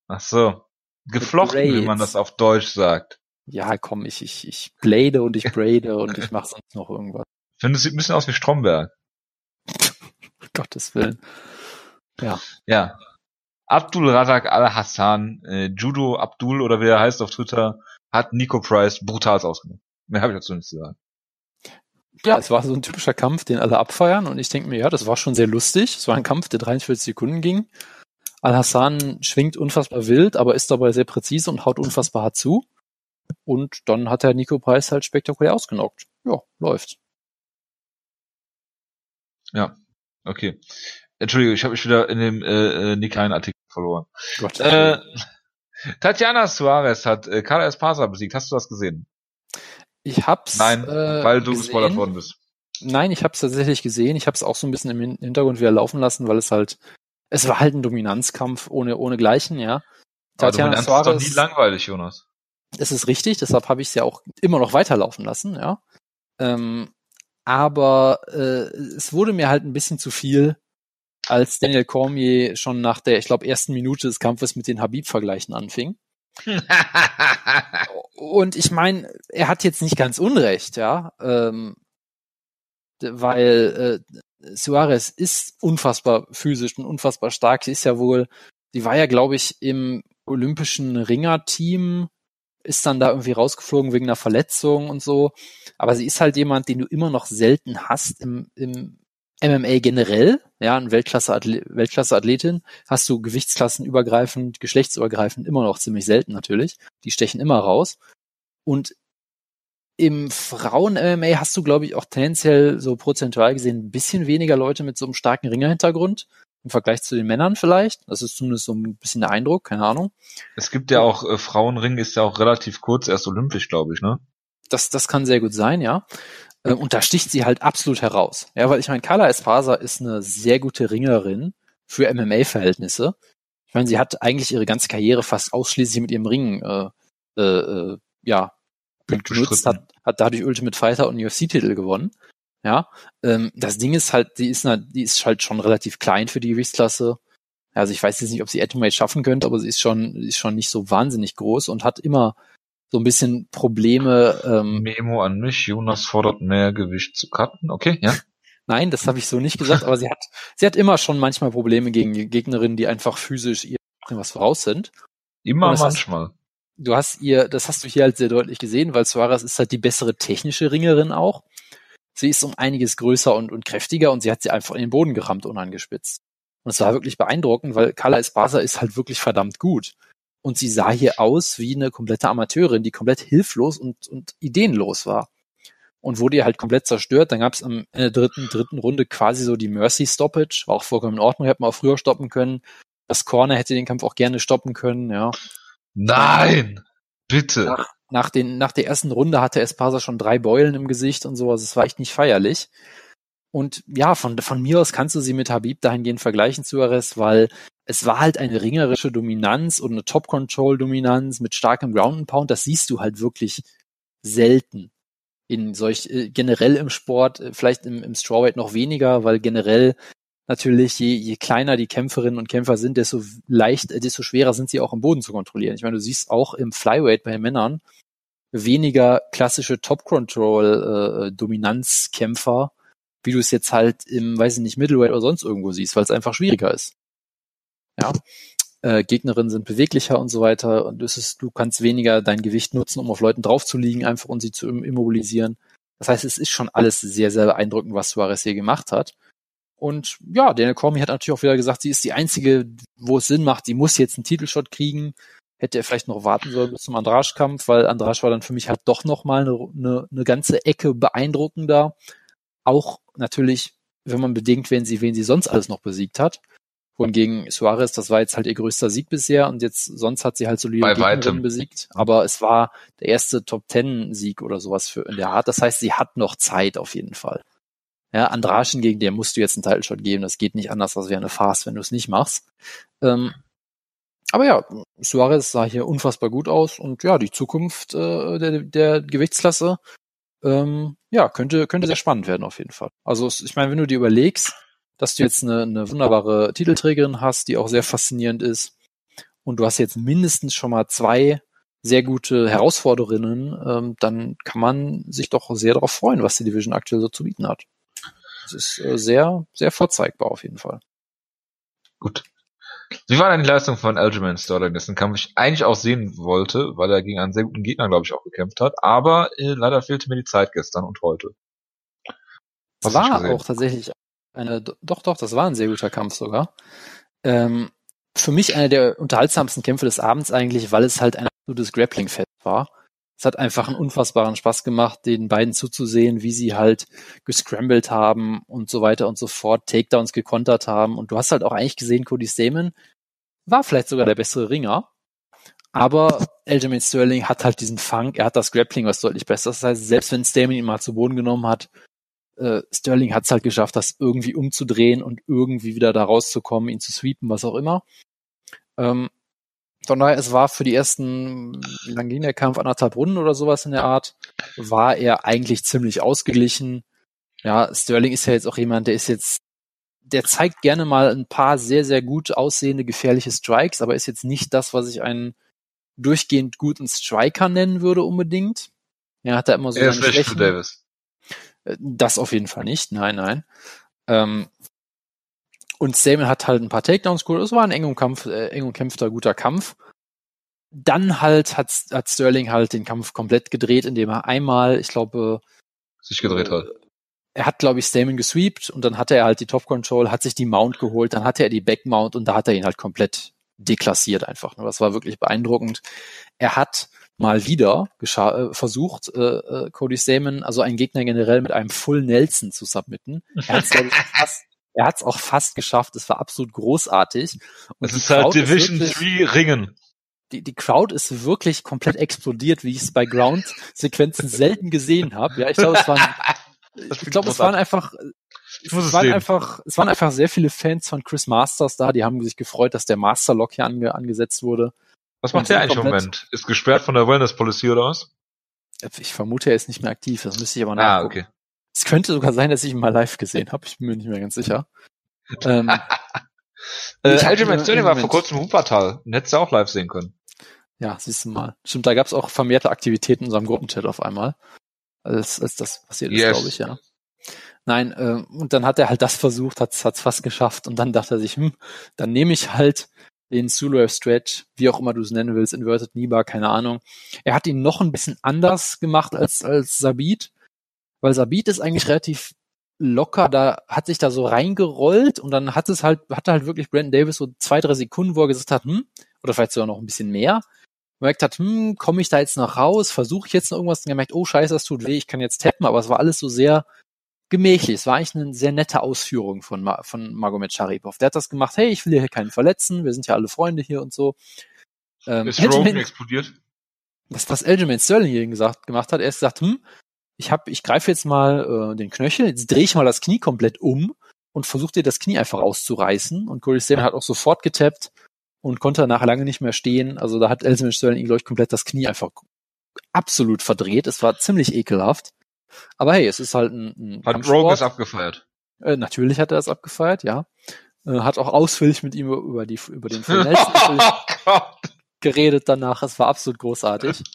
Ach so. Geflochten, wie man das auf Deutsch sagt. Ja, komm, ich, ich, ich blade und ich brade und ich mache sonst noch irgendwas. Ich finde, es sieht ein bisschen aus wie Stromberg. <laughs> Gottes Willen. Ja. Ja. Abdul Razak Al-Hassan, äh, Judo Abdul oder wie er heißt auf Twitter, hat Nico Price brutal ausgenommen. Mehr habe ich dazu nichts zu sagen. Ja, es war so ein typischer Kampf, den alle abfeiern und ich denke mir, ja, das war schon sehr lustig. Es war ein Kampf, der 43 Sekunden ging. Al-Hassan schwingt unfassbar wild, aber ist dabei sehr präzise und haut unfassbar hart zu. Und dann hat der Nico Preis halt spektakulär ausgenockt. Ja, läuft. Ja, okay. Entschuldigung, ich habe mich wieder in dem äh, äh Nick Artikel verloren. Gott. Äh, Tatjana Suarez hat äh, Carla Espasa besiegt. Hast du das gesehen? Ich hab's. Nein, äh, weil du gespoilert worden bist. Nein, ich hab's tatsächlich gesehen. Ich hab's auch so ein bisschen im Hintergrund wieder laufen lassen, weil es halt, es war halt ein Dominanzkampf ohne, ohne Gleichen, ja. Tatjana Aber Suarez, ist doch nie langweilig, Jonas. Es ist richtig, deshalb habe ich es ja auch immer noch weiterlaufen lassen, ja. Ähm, aber äh, es wurde mir halt ein bisschen zu viel, als Daniel Cormier schon nach der, ich glaube, ersten Minute des Kampfes mit den Habib-Vergleichen anfing. <laughs> und ich meine, er hat jetzt nicht ganz Unrecht, ja, ähm, weil äh, Suarez ist unfassbar physisch und unfassbar stark. Sie ist ja wohl, sie war ja, glaube ich, im olympischen Ringerteam ist dann da irgendwie rausgeflogen wegen einer Verletzung und so. Aber sie ist halt jemand, den du immer noch selten hast im, im MMA generell, ja, ein Weltklasse, -Athlet, Weltklasse hast du Gewichtsklassen übergreifend, geschlechtsübergreifend immer noch ziemlich selten natürlich. Die stechen immer raus. Und im Frauen-MMA hast du, glaube ich, auch tendenziell so prozentual gesehen ein bisschen weniger Leute mit so einem starken Ringerhintergrund im Vergleich zu den Männern vielleicht. Das ist zumindest so ein bisschen der Eindruck, keine Ahnung. Es gibt ja auch, äh, Frauenring ist ja auch relativ kurz erst olympisch, glaube ich, ne? Das, das kann sehr gut sein, ja. Ähm, und da sticht sie halt absolut heraus. Ja, weil ich meine, Carla Espasa ist eine sehr gute Ringerin für MMA-Verhältnisse. Ich meine, sie hat eigentlich ihre ganze Karriere fast ausschließlich mit ihrem Ring äh, äh, äh ja, genutzt, hat, hat dadurch Ultimate Fighter und UFC-Titel gewonnen. Ja, ähm, das Ding ist halt, die ist, eine, die ist halt schon relativ klein für die Gewichtsklasse. Also ich weiß jetzt nicht, ob sie Atomweight schaffen könnte, aber sie ist schon, ist schon nicht so wahnsinnig groß und hat immer so ein bisschen Probleme. Ähm, Memo an mich, Jonas fordert mehr Gewicht zu cutten. Okay, ja. <laughs> Nein, das habe ich so nicht gesagt, aber sie hat, sie hat immer schon manchmal Probleme gegen Gegnerinnen, die einfach physisch ihr was voraus sind. Immer manchmal. Hast, du hast ihr, das hast du hier halt sehr deutlich gesehen, weil Suarez ist halt die bessere technische Ringerin auch. Sie ist um einiges größer und, und kräftiger und sie hat sie einfach in den Boden gerammt, unangespitzt. Und es war wirklich beeindruckend, weil Carla Espasa ist halt wirklich verdammt gut. Und sie sah hier aus wie eine komplette Amateurin, die komplett hilflos und, und ideenlos war. Und wurde ihr halt komplett zerstört. Dann gab es am Ende der dritten, dritten Runde quasi so die Mercy Stoppage. War auch vollkommen in Ordnung, hätte man auch früher stoppen können. Das Corner hätte den Kampf auch gerne stoppen können, ja. Nein! Bitte! Nach, nach, den, nach der ersten Runde hatte Espasa schon drei Beulen im Gesicht und sowas. Es war echt nicht feierlich. Und ja, von, von mir aus kannst du sie mit Habib dahingehend vergleichen zu Ares, weil es war halt eine ringerische Dominanz und eine Top-Control-Dominanz mit starkem Ground and Pound. Das siehst du halt wirklich selten in solch äh, generell im Sport, äh, vielleicht im, im Strawweight noch weniger, weil generell natürlich je, je kleiner die Kämpferinnen und Kämpfer sind, desto leicht, äh, desto schwerer sind sie auch im Boden zu kontrollieren. Ich meine, du siehst auch im Flyweight bei Männern weniger klassische Top-Control-Dominanzkämpfer, äh, wie du es jetzt halt im, weiß ich nicht, Middleweight oder sonst irgendwo siehst, weil es einfach schwieriger ist. Ja. Äh, Gegnerinnen sind beweglicher und so weiter und es ist, du kannst weniger dein Gewicht nutzen, um auf Leuten draufzuliegen, einfach und sie zu immobilisieren. Das heißt, es ist schon alles sehr, sehr beeindruckend, was Suarez hier gemacht hat. Und ja, Daniel Cormier hat natürlich auch wieder gesagt, sie ist die einzige, wo es Sinn macht, sie muss jetzt einen Titelshot kriegen. Hätte er vielleicht noch warten sollen bis zum Andrasch-Kampf, weil Andrasch war dann für mich halt doch nochmal eine, eine, eine ganze Ecke beeindruckender. Auch natürlich, wenn man bedenkt, wen sie, wen sie sonst alles noch besiegt hat. Wohingegen Suarez, das war jetzt halt ihr größter Sieg bisher und jetzt sonst hat sie halt solide Bei Gegnerinnen besiegt. Aber es war der erste Top Ten Sieg oder sowas für in der Art. Das heißt, sie hat noch Zeit auf jeden Fall. Ja, Andraschen gegen der musst du jetzt einen Title-Shot geben. Das geht nicht anders, als wäre eine Farce, wenn du es nicht machst. Ähm, aber ja, Suarez sah hier unfassbar gut aus und ja, die Zukunft äh, der, der Gewichtsklasse ähm, ja, könnte, könnte sehr spannend werden auf jeden Fall. Also ich meine, wenn du dir überlegst, dass du jetzt eine, eine wunderbare Titelträgerin hast, die auch sehr faszinierend ist. Und du hast jetzt mindestens schon mal zwei sehr gute Herausforderinnen, ähm, dann kann man sich doch sehr darauf freuen, was die Division aktuell so zu bieten hat. Das ist äh, sehr, sehr vorzeigbar auf jeden Fall. Gut. Wie war denn die Leistung von Aljamain Sterling, dessen Kampf ich eigentlich auch sehen wollte, weil er gegen einen sehr guten Gegner, glaube ich, auch gekämpft hat. Aber äh, leider fehlte mir die Zeit gestern und heute. Was war auch tatsächlich eine, doch, doch, das war ein sehr guter Kampf sogar. Ähm, für mich einer der unterhaltsamsten Kämpfe des Abends eigentlich, weil es halt ein absolutes Grappling-Fest war. Es hat einfach einen unfassbaren Spaß gemacht, den beiden zuzusehen, wie sie halt gescrambled haben und so weiter und so fort, Takedowns gekontert haben. Und du hast halt auch eigentlich gesehen, Cody Stamen war vielleicht sogar der bessere Ringer. Aber Aljamain Sterling hat halt diesen Funk, er hat das Grappling, was deutlich besser ist. Das heißt, selbst wenn Stamen ihn mal zu Boden genommen hat, äh, Sterling hat es halt geschafft, das irgendwie umzudrehen und irgendwie wieder da rauszukommen, ihn zu sweepen, was auch immer. Ähm, von daher, es war für die ersten, wie lange ging der Kampf, anderthalb Runden oder sowas in der Art, war er eigentlich ziemlich ausgeglichen. Ja, Sterling ist ja jetzt auch jemand, der ist jetzt, der zeigt gerne mal ein paar sehr, sehr gut aussehende, gefährliche Strikes, aber ist jetzt nicht das, was ich einen durchgehend guten Striker nennen würde unbedingt. Er hat da immer so er ist. Davis. Das auf jeden Fall nicht, nein, nein. Ähm, und Stamen hat halt ein paar Takedowns geholt. Es war ein eng, äh, eng umkämpfter, guter Kampf. dann halt hat, hat Sterling halt den Kampf komplett gedreht, indem er einmal, ich glaube, sich gedreht hat. Er hat, glaube ich, Stamen gesweept und dann hatte er halt die Top Control, hat sich die Mount geholt, dann hatte er die Back Mount und da hat er ihn halt komplett deklassiert einfach. Das war wirklich beeindruckend. Er hat mal wieder äh, versucht, äh, äh, Cody Stamen, also einen Gegner generell mit einem Full Nelson zu submitten. Er hat es, <laughs> fast, er hat's auch fast geschafft. Es war absolut großartig. Und es ist halt Division 3 Ringen. Die, die Crowd ist wirklich komplett explodiert, wie ich es bei Ground-Sequenzen <laughs> selten gesehen habe. Ja, ich glaube, es waren, ich glaube, es waren einfach, es waren sehen. einfach, es waren einfach sehr viele Fans von Chris Masters da. Die haben sich gefreut, dass der Master Lock hier ange, angesetzt wurde. Was macht der eigentlich im Moment? Ist gesperrt von der Wellness Policy oder was? Ich vermute, er ist nicht mehr aktiv. Das müsste ich aber ah, nachgucken. Ah, okay. Es könnte sogar sein, dass ich ihn mal live gesehen habe. Ich bin mir nicht mehr ganz sicher. ähm, <laughs> äh, Aljamain Sterling war vor kurzem im Wuppertal. Den hättest du auch live sehen können. Ja, siehst du mal. Stimmt, da gab es auch vermehrte Aktivitäten in unserem Gruppenchat auf einmal. Als, als das passiert ist, yes. glaube ich, ja. Nein, äh, und dann hat er halt das versucht, hat es fast geschafft und dann dachte er sich, hm, dann nehme ich halt den Zulu Stretch, wie auch immer du es nennen willst, Inverted Niba, keine Ahnung. Er hat ihn noch ein bisschen anders gemacht als, als Sabit, weil Sabit ist eigentlich relativ locker, da hat sich da so reingerollt und dann hat es halt, hatte halt wirklich Brandon Davis so zwei, drei Sekunden, wo er gesagt hat, hm, oder vielleicht sogar noch ein bisschen mehr, gemerkt hat, hm, komme ich da jetzt noch raus, versuche ich jetzt noch irgendwas und gemerkt, oh scheiße, das tut weh, ich kann jetzt tappen, aber es war alles so sehr gemächlich. Es war eigentlich eine sehr nette Ausführung von, Ma von Magomed Sharipov. Der hat das gemacht, hey, ich will hier keinen verletzen, wir sind ja alle Freunde hier und so. Ähm, ist Rogan explodiert? Was, was Aljamain Sterling hier gesagt, gemacht hat, er hat gesagt, hm, ich hab, ich greife jetzt mal äh, den Knöchel, jetzt drehe ich mal das Knie komplett um und versuche dir das Knie einfach auszureißen. Und Corey Stan hat auch sofort getappt und konnte danach lange nicht mehr stehen. Also da hat Aljamain Sterling, glaube ich, komplett das Knie einfach absolut verdreht. Es war ziemlich ekelhaft. Aber hey, es ist halt ein, ein Hat Rogan es abgefeiert? Äh, natürlich hat er es abgefeiert, ja. Äh, hat auch ausführlich mit ihm über die über den Nelson <laughs> oh geredet danach. Es war absolut großartig. <laughs>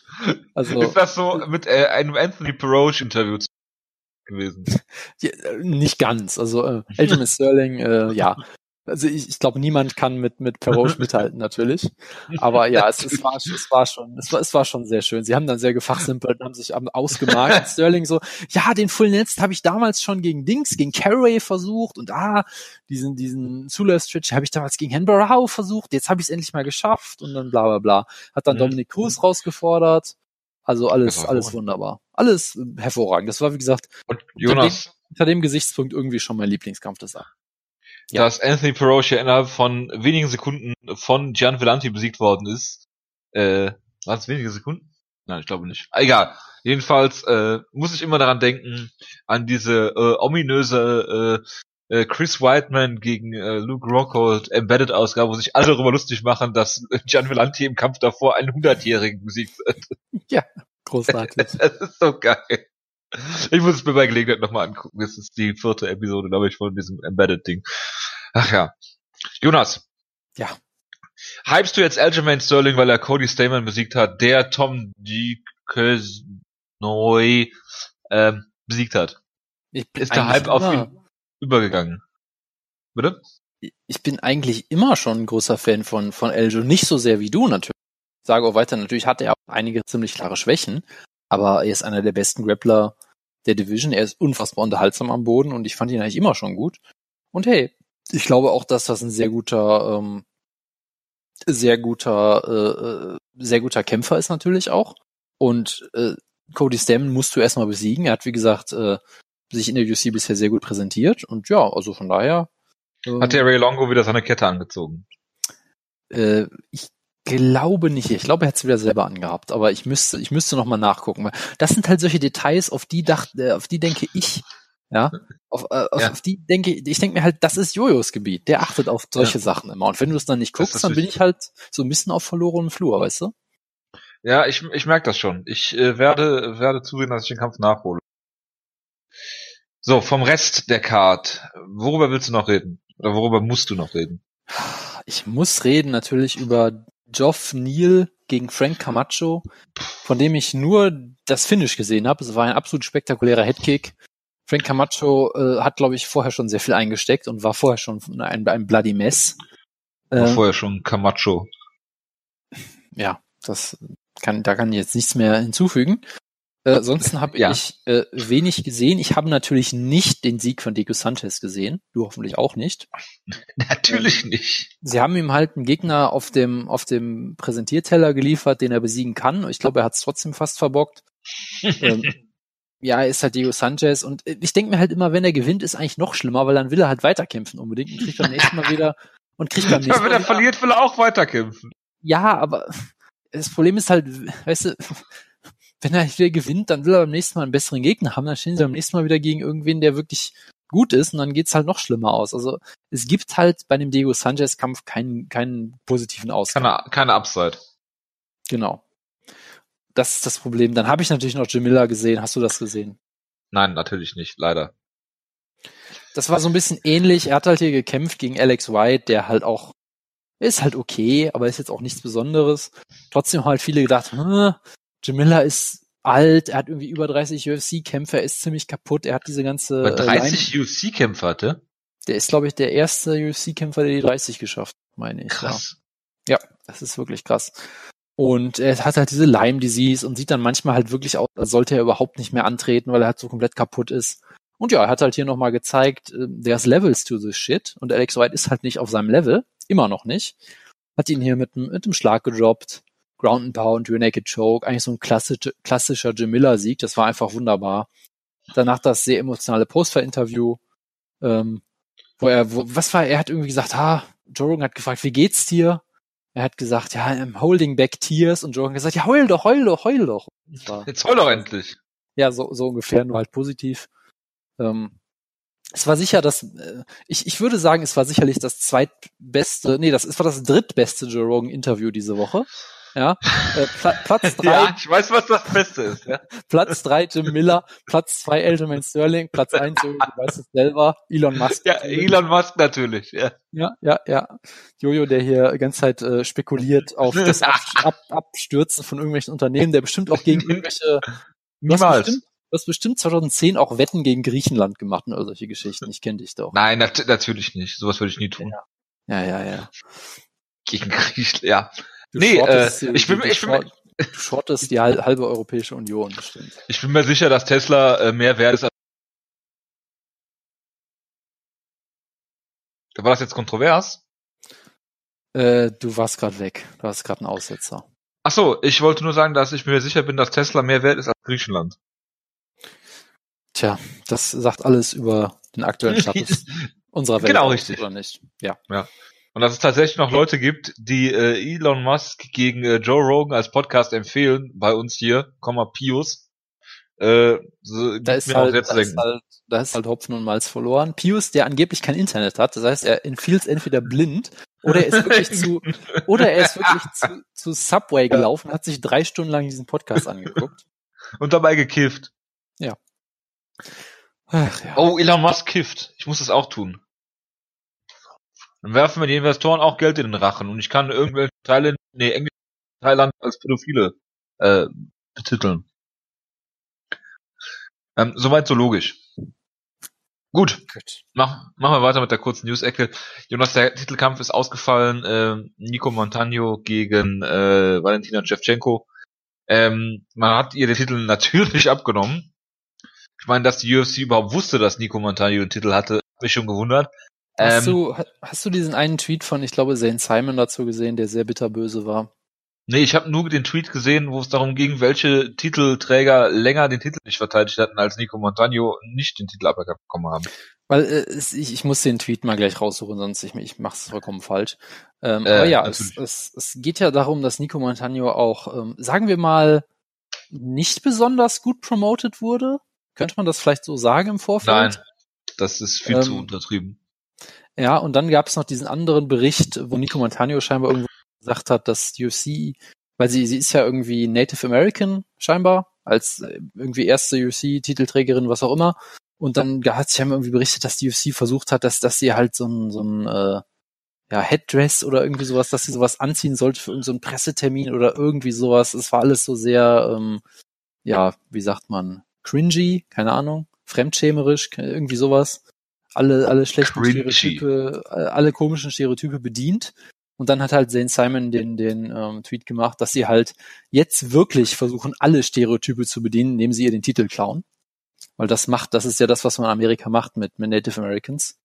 Also ist das so mit äh, einem Anthony Peroge Interview gewesen? <laughs> äh, nicht ganz. Also äh, Elton Sterling, äh, ja, also ich, ich glaube, niemand kann mit mit Peroche mithalten natürlich. Aber ja, es, es, war, es war schon, es war, es war schon sehr schön. Sie haben dann sehr gefachsimpelt, haben sich ausgemalt. <laughs> Sterling so, ja, den Full Netz habe ich damals schon gegen Dings, gegen Carraway versucht und ah, diesen diesen Zula Stretch habe ich damals gegen Henry Howe versucht. Jetzt habe ich es endlich mal geschafft und dann bla bla bla. Hat dann mhm. Dominic Cruz rausgefordert. Also alles alles wunderbar, alles hervorragend. Das war wie gesagt und Jonas unter dem, unter dem Gesichtspunkt irgendwie schon mein Lieblingskampf des Abends ja. dass Anthony Peroche innerhalb von wenigen Sekunden von Gian Vellanti besiegt worden ist. Äh, waren es wenige Sekunden? Nein, ich glaube nicht. Egal. Jedenfalls äh, muss ich immer daran denken, an diese äh, ominöse äh, äh, Chris Whiteman gegen äh, Luke Rockhold Embedded Ausgabe, wo sich alle darüber lustig machen, dass <laughs> Gian Vellanti im Kampf davor einen 100-Jährigen besiegt hat. Ja, großartig. <laughs> das ist so geil. Ich muss es mir bei Gelegenheit nochmal angucken. Das ist die vierte Episode, glaube ich, von diesem Embedded-Ding. Ach ja. Jonas. Ja. Hypst du jetzt Aljamain Sterling, weil er Cody Stamen besiegt hat, der Tom Neu ähm, besiegt hat? ist der Hype auf ihn übergegangen? Bitte? Ich bin eigentlich immer schon ein großer Fan von, von Eljo. Nicht so sehr wie du natürlich. Ich sage auch weiter, natürlich hat er auch einige ziemlich klare Schwächen, aber er ist einer der besten Grappler der Division. Er ist unfassbar unterhaltsam am Boden und ich fand ihn eigentlich immer schon gut. Und hey, ich glaube auch, dass das ein sehr guter, ähm, sehr guter, äh, äh sehr guter Kämpfer ist natürlich auch. Und äh, Cody Stammen musst du erstmal besiegen. Er hat, wie gesagt, äh, sich in der UC bisher sehr gut präsentiert. Und ja, also von daher. Äh, hat der Ray Longo wieder seine Kette angezogen? Äh, ich glaube nicht. Ich glaube, er hat es wieder selber angehabt, aber ich müsste, ich müsste noch mal nachgucken. Das sind halt solche Details, auf die dachte, äh, auf die denke ich, ja, auf, äh, auf, ja. auf die denke ich denke mir halt, das ist Jojos Gebiet. Der achtet auf solche ja. Sachen immer. Und wenn du es dann nicht guckst, dann bin ich halt so ein bisschen auf verlorenem Flur, weißt du? Ja, ich, ich merke das schon. Ich äh, werde, werde zusehen, dass ich den Kampf nachhole. So, vom Rest der Card. Worüber willst du noch reden? Oder worüber musst du noch reden? Ich muss reden natürlich über Geoff Neal gegen Frank Camacho, von dem ich nur das Finish gesehen habe. Es war ein absolut spektakulärer Headkick. Frank Camacho äh, hat, glaube ich, vorher schon sehr viel eingesteckt und war vorher schon ein, ein Bloody Mess. War äh, vorher schon Camacho. Ja, das kann, da kann ich jetzt nichts mehr hinzufügen. Äh, ansonsten habe Ja. ich äh, wenig gesehen. Ich habe natürlich nicht den Sieg von Diego Sanchez gesehen. Du hoffentlich auch nicht. <laughs> Natürlich nicht. Sie haben ihm halt einen Gegner auf dem, auf dem Präsentierteller geliefert, den er besiegen kann. Ich glaube, er hat es trotzdem fast verbockt. ähm, <laughs> ja, er ist halt Diego Sanchez und äh, ich denke mir halt immer, wenn er gewinnt, ist eigentlich noch schlimmer, weil dann will er halt weiterkämpfen unbedingt und kriegt beim nächsten Mal wieder <laughs> und kriegt beim Ja, nächsten wenn Mal er wieder, verliert, will er auch weiterkämpfen. ja, aber das Problem ist halt, weißt du, wenn er wieder gewinnt, dann will er beim nächsten Mal einen besseren Gegner haben, dann stehen sie beim nächsten Mal wieder gegen irgendwen, der wirklich gut ist und dann geht's halt noch schlimmer aus. Also es gibt halt bei dem Diego Sanchez Kampf keinen keinen positiven Ausgang. Keine, keine Upside. Genau. Das ist das Problem. Dann habe ich natürlich noch Jamila gesehen. Hast du das gesehen? Nein, natürlich nicht, leider. Das war so ein bisschen ähnlich. Er hat halt hier gekämpft gegen Alex White, der halt auch ist halt okay, aber ist jetzt auch nichts Besonderes. Trotzdem haben halt viele gedacht, hm, Jamila ist alt, er hat irgendwie über 30 UFC-Kämpfe, er ist ziemlich kaputt, er hat diese ganze Line- 30 UFC-Kämpfer hatte. der ist, glaube ich, der erste UFC-Kämpfer, der die 30 geschafft, hat, meine ich. Ja. Krass. Ja, das ist wirklich krass. Und er hat halt diese Lyme Disease und sieht dann manchmal halt wirklich aus, als sollte er überhaupt nicht mehr antreten, weil er halt so komplett kaputt ist. Und ja, er hat halt hier nochmal gezeigt, there's levels to this shit. Und Alex White ist halt nicht auf seinem Level. Immer noch nicht. Hat ihn hier mit, mit einem Schlag gedroppt. Ground and Pound, Rear Naked Choke. Eigentlich so ein klassisch, klassischer Jamila-Sieg. Das war einfach wunderbar. Danach das sehr emotionale Poster-Interview, ähm, wo er, wo, was war, er hat irgendwie gesagt, ha, Joe Rogan hat gefragt, wie geht's dir? Er hat gesagt, ja, I'm holding back tears und Joe hat gesagt, ja, heul doch, heul doch, heul doch. Jetzt heul doch endlich. ja, so, so ungefähr, nur halt positiv. Ähm, es war sicher das, äh, ich, ich würde sagen, es war sicherlich das zweitbeste, nee, das es war das drittbeste Joe Rogan Interview diese Woche. Ja, äh, Pla Platz <laughs> drei, Ja, ich weiß, was das Beste ist. Ja. Platz drei Jim Miller, Platz zwei Elderman Sterling, Platz eins, Jojo, du weißt es selber, Elon Musk. ja, natürlich. Elon Musk natürlich. Ja. Ja, ja, ja. Jojo, der hier die ganze Zeit äh, spekuliert auf das Ab <laughs> Ab Abstürzen von irgendwelchen Unternehmen, der bestimmt auch gegen irgendwelche, <laughs> du hast Niemals. bestimmt, du hast bestimmt 2010 auch Wetten gegen Griechenland gemacht oder solche Geschichten. Ich kenne dich doch. Nein, nat natürlich nicht. Sowas würde ich nie tun. Ja, ja, ja. Gegen Griechenland. Ja. Du Nee, äh, die- ich bin- du ich bin- short- du shortest die hal- halbe Europäische Union, bestimmt. Ich bin mir sicher, dass Tesla äh, mehr wert ist als. War das jetzt kontrovers? Äh, du warst gerade weg. Du hast gerade einen Aussetzer. Ach so, ich wollte nur sagen, dass ich mir sicher bin, dass Tesla mehr wert ist als Griechenland. Tja, das sagt alles über den aktuellen <laughs> Status unserer Welt. Genau, richtig. Oder nicht? Ja. Und dass es tatsächlich noch Leute gibt, die äh, Elon Musk gegen äh, Joe Rogan als Podcast empfehlen, bei uns hier, Komma Pius. Äh, so, Da ist, halt, da, ist halt, da ist halt Hopfen und Malz verloren. Pius, der angeblich kein Internet hat, das heißt, er empfiehlt entweder blind oder er ist wirklich <laughs> zu, oder er ist wirklich zu, zu Subway gelaufen, hat sich drei Stunden lang diesen Podcast angeguckt. Und dabei gekifft. Ach ja. Oh, Elon Musk kifft. Ich muss das auch tun. Dann werfen mir die Investoren auch Geld in den Rachen und ich kann irgendwelche Teile, nee, englische Thailand als Pädophile äh, betiteln. Ähm, soweit so logisch. Gut, Gut. mach, machen wir weiter mit der kurzen News-Ecke. Jonas, der Titelkampf ist ausgefallen. Äh, Nico Montano gegen äh, Valentina Shevchenko. Ähm, man hat ihr den Titel natürlich <laughs> abgenommen. Ich meine, dass die UFC überhaupt wusste, dass Nico Montano den Titel hatte, hat mich schon gewundert. Hast, Ähm, du, ha- hast du diesen einen Tweet von, ich glaube, Zane Simon dazu gesehen, der sehr bitterböse war? Nee, ich habe nur den Tweet gesehen, wo es darum ging, welche Titelträger länger den Titel nicht verteidigt hatten, als Nico Montano nicht den Titel abbekommen haben. Weil äh, ich, ich muss den Tweet mal gleich raussuchen, sonst ich, ich mache es vollkommen falsch. Ähm, Äh, aber ja, es, es, es geht ja darum, dass Nico Montano auch, ähm, sagen wir mal, nicht besonders gut promoted wurde. Könnte man das vielleicht so sagen im Vorfeld? Nein, das ist viel Ähm, zu untertrieben. Ja, und dann gab es noch diesen anderen Bericht, wo Nico Montano scheinbar irgendwo gesagt hat, dass UFC, weil sie, sie ist ja irgendwie Native American scheinbar, als äh, irgendwie erste UFC-Titelträgerin, was auch immer. Und dann hat sie scheinbar irgendwie berichtet, dass die UFC versucht hat, dass, dass sie halt so ein, so ein äh, ja, Headdress oder irgendwie sowas, dass sie sowas anziehen sollte für irgendeinen so Pressetermin oder irgendwie sowas. Es war alles so sehr, ähm, ja, wie sagt man, cringy, keine Ahnung, fremdschämerisch, irgendwie sowas. Alle, alle schlechten Cringy. Stereotype, äh, alle komischen Stereotype bedient. Und dann hat halt Zane Simon den, den ähm, Tweet gemacht, dass sie halt jetzt wirklich versuchen, alle Stereotype zu bedienen, indem sie ihr den Titel klauen. Weil das macht, das ist ja das, was man in Amerika macht mit, mit Native Americans.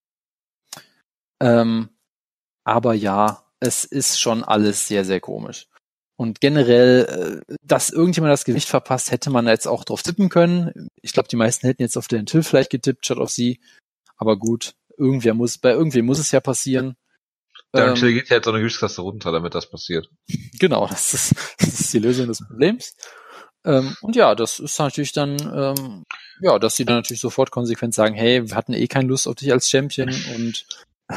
Ähm, aber ja, es ist schon alles sehr, sehr komisch. Und generell, äh, dass irgendjemand das Gewicht verpasst, hätte man jetzt auch drauf tippen können. Ich glaube, die meisten hätten jetzt auf den Till vielleicht getippt, statt auf sie. Aber gut, irgendwer muss, bei irgendwem muss es ja passieren. Der ähm, geht ja jetzt so eine Gewichtsklasse runter, damit das passiert. Genau, das ist, das ist die Lösung des Problems. Ähm, und ja, das ist natürlich dann, ähm, ja, dass sie dann natürlich sofort konsequent sagen, hey, wir hatten eh keine Lust auf dich als Champion und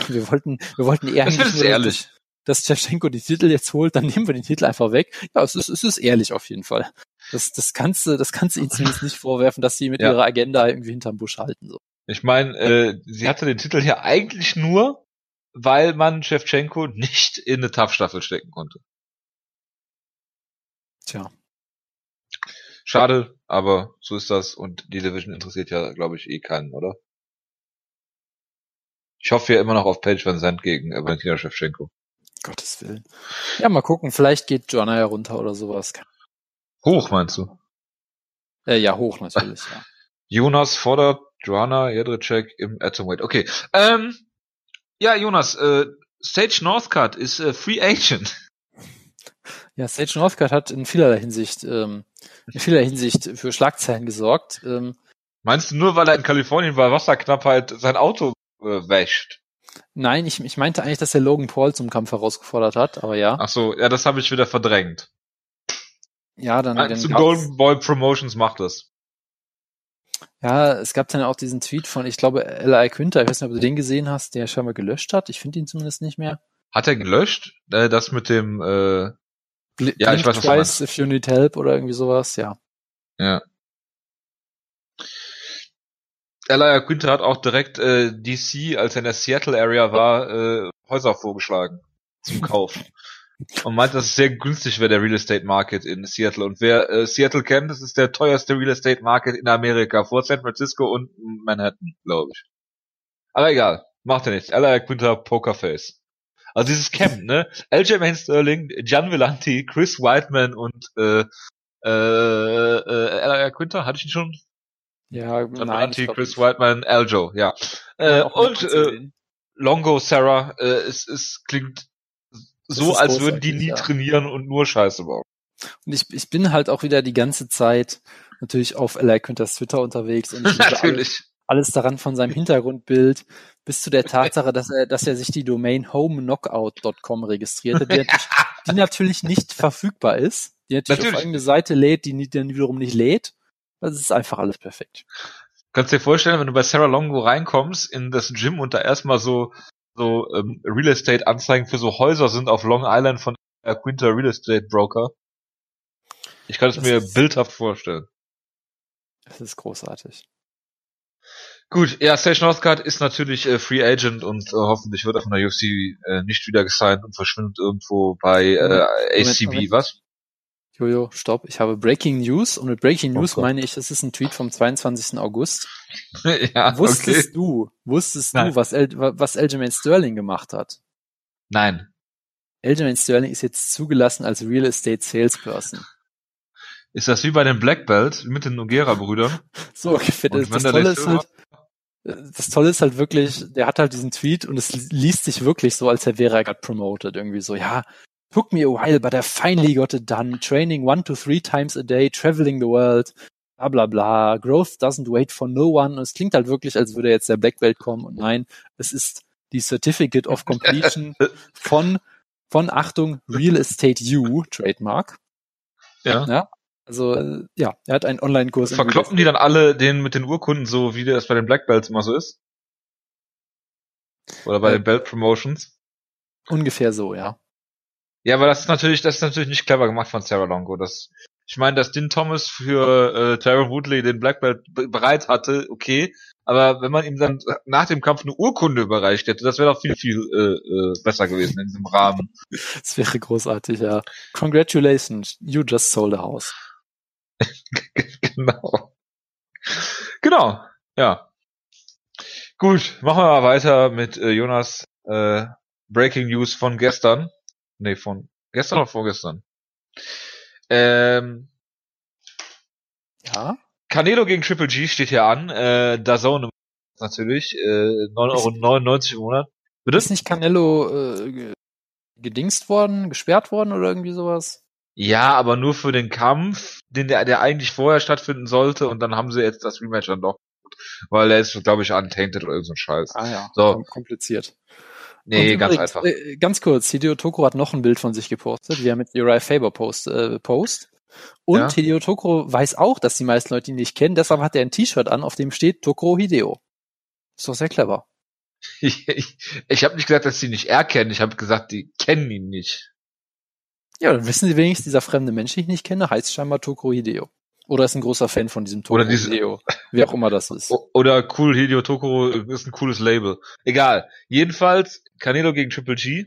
wir wollten, wir wollten eher <laughs> das ist ehrlich. Dass, Tschetschenko die Titel jetzt holt, dann nehmen wir den Titel einfach weg. Ja, es ist, es ist ehrlich auf jeden Fall. Das, das kannst du, das kannst du ihnen zumindest nicht vorwerfen, dass sie mit ja. ihrer Agenda irgendwie hinterm Busch halten, so. Ich meine, äh, sie hatte den Titel hier eigentlich nur, weil man Shevchenko nicht in eine Tough-Staffel stecken konnte. Tja. Schade, aber so ist das und die Division interessiert ja, glaube ich, eh keinen, oder? Ich hoffe ja immer noch auf Page Van Zandt gegen Valentina Shevchenko. Gottes Willen. Ja, mal gucken, vielleicht geht Joanna ja runter oder sowas. Hoch, meinst du? Äh, ja, hoch natürlich, ja. <laughs> Jonas fordert Joanna Jedrzejczyk im Atomweight. Okay. Ähm, ja, Jonas, äh, Sage Northcutt ist äh, Free Agent. <laughs> Ja, Sage Northcutt hat in vielerlei Hinsicht, ähm, in vielerlei Hinsicht für Schlagzeilen gesorgt. Ähm, Meinst du nur, weil er in Kalifornien bei Wasserknappheit sein Auto äh, wäscht? Nein, ich, ich meinte eigentlich, dass er Logan Paul zum Kampf herausgefordert hat, aber ja. Ach so, ja, das habe ich wieder verdrängt. Ja, dann. Nein, dann Golden Boy Promotions macht das. Ja, es gab dann auch diesen Tweet von, ich glaube, L.I. Quinter, ich weiß nicht, ob du den gesehen hast, der scheinbar gelöscht hat. Ich finde ihn zumindest nicht mehr. Hat er gelöscht? Äh, das mit dem, äh, Bl ja, ich weiß, was twice if you need help oder irgendwie sowas, ja. Ja. Elia Quinter hat auch direkt äh, DC, als er in der Seattle Area war, äh, Häuser vorgeschlagen zum Kauf. Und meint, dass es sehr günstig wäre, der Real Estate Market in Seattle. Und wer äh, Seattle kennt, das ist der teuerste Real Estate Market in Amerika, vor San Francisco und Manhattan, glaube ich. Aber egal, macht ja nichts. Ella Quinter, Pokerface. Also dieses Camp, ne? <laughs> LJ Main Sterling, Gian Villanti, Chris Whiteman und äh, äh, äh, Ella Quinter, hatte ich ihn schon? Ja, Gian nein. Villanti, Chris Whiteman, Aljo, ja. Äh, und äh, Longo Sarah, äh, es, es klingt so, als würden die nie ja. trainieren und nur Scheiße bauen. Und ich, ich bin halt auch wieder die ganze Zeit natürlich auf Eli Quinters Twitter unterwegs und <laughs> ich natürlich. Alles, alles daran von seinem Hintergrundbild bis zu der Tatsache, dass er, dass er sich die Domain homeknockout.com registrierte, die, <laughs> natürlich, die natürlich nicht verfügbar ist, die natürlich, natürlich. auf irgendeine Seite lädt, die dann wiederum nicht lädt. Das ist einfach alles perfekt. Kannst dir vorstellen, wenn du bei Sarah Longo reinkommst in das Gym und da erstmal so so ähm, Real Estate Anzeigen für so Häuser sind auf Long Island von der Quinter Real Estate Broker. Ich kann es mir bildhaft vorstellen. Das ist großartig. Gut, ja, Sage Northcutt ist natürlich äh, Free Agent und äh, hoffentlich wird er von der UFC äh, nicht wieder gesigned und verschwindet irgendwo bei äh, ACB, Moment, Moment. was? Jojo, stopp. Ich habe Breaking News und mit Breaking oh News oh meine ich, das ist ein Tweet vom 22. August. <laughs> ja, wusstest okay. du, wusstest Nein. du, was, El, was Aljamain Sterling gemacht hat? Nein. Aljamain Sterling ist jetzt zugelassen als Real Estate Salesperson. Ist das wie bei den Black Belt mit den Nogera-Brüdern? <laughs> so, okay, das, das Tolle ist halt, das Tolle ist halt wirklich, der hat halt diesen Tweet und es liest sich wirklich so, als wäre er gerade promoted. Irgendwie so, ja, Took me a while, but I finally got it done. Training one to three times a day, traveling the world, bla bla bla. Growth doesn't wait for no one. Und es klingt halt wirklich, als würde jetzt der Black Belt kommen. Und nein, es ist die Certificate of Completion <laughs> von, von Achtung, Real Estate U, Trademark. Ja. ja. Also, äh, ja, er hat einen Online-Kurs. Verkloppen die dann alle den mit den Urkunden so, wie das bei den Black Belts immer so ist? Oder bei äh, den Belt Promotions? Ungefähr so, ja. Ja, aber das ist natürlich, das ist natürlich nicht clever gemacht von Sarah Longo. Das, ich meine, dass Din Thomas für äh, Tyron Woodley den Black Belt bereit hatte, okay. Aber wenn man ihm dann nach dem Kampf eine Urkunde überreicht hätte, das wäre doch viel, viel äh, äh, besser gewesen in diesem Rahmen. Das wäre großartig, ja. Congratulations, you just sold a house. <laughs> genau. Genau, ja. Gut, machen wir mal weiter mit äh, Jonas äh, Breaking News von gestern. Nee, von gestern oder vorgestern. Ähm, Ja. Canelo gegen Triple G steht hier an. Äh, DAZN natürlich. Äh, 9,99 Euro im Monat. Bitte? Ist nicht Canelo äh, ge- gedingst worden, gesperrt worden oder irgendwie sowas? Ja, aber nur für den Kampf, den der, der eigentlich vorher stattfinden sollte. Und dann haben sie jetzt das Rematch dann doch. Weil er ist, glaube ich, untainted oder irgend so ein Scheiß. Ah ja, So. kom- kompliziert. Nee, ganz übrigens, einfach. Äh, ganz kurz, Hideo Tokoro hat noch ein Bild von sich gepostet, wie er mit Uriah Faber post, äh, post. Und Ja. Hideo Tokoro weiß auch, dass die meisten Leute ihn nicht kennen, deshalb hat er ein T-Shirt an, auf dem steht Tokoro Hideo. Ist doch sehr clever. <laughs> Ich, ich, ich habe nicht gesagt, dass sie ihn nicht erkennen. Ich habe gesagt, die kennen ihn nicht. Ja, dann wissen sie wenigstens, dieser fremde Mensch, den ich nicht kenne, heißt scheinbar Tokoro Hideo. Oder ist ein großer Fan von diesem Tokoro Oder diese- Hideo. Wie auch immer das ist. Oder cool, Hideo Tokoro ist ein cooles Label. Egal. Jedenfalls, Canelo gegen Triple G.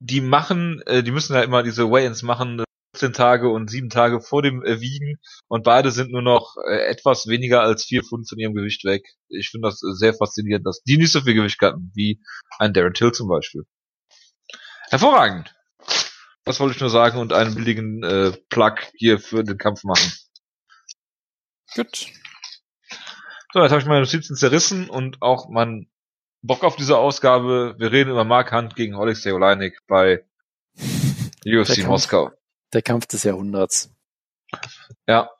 Die machen, äh, die müssen ja immer diese Weigh-ins machen, 14 Tage und 7 Tage vor dem äh, Wiegen. Und beide sind nur noch äh, etwas weniger als 4 Pfund von ihrem Gewicht weg. Ich finde das äh, sehr faszinierend, dass die nicht so viel Gewicht hatten, wie ein Darren Till zum Beispiel. Hervorragend. Das wollte ich nur sagen und einen billigen äh, Plug hier für den Kampf machen. Gut. So, jetzt habe ich meine Notizen zerrissen und auch meinen Bock auf diese Ausgabe. Wir reden über Mark Hunt gegen Alexei Oleinik bei <laughs> Der UFC Kampf. Moskau. Der Kampf des Jahrhunderts. Ja.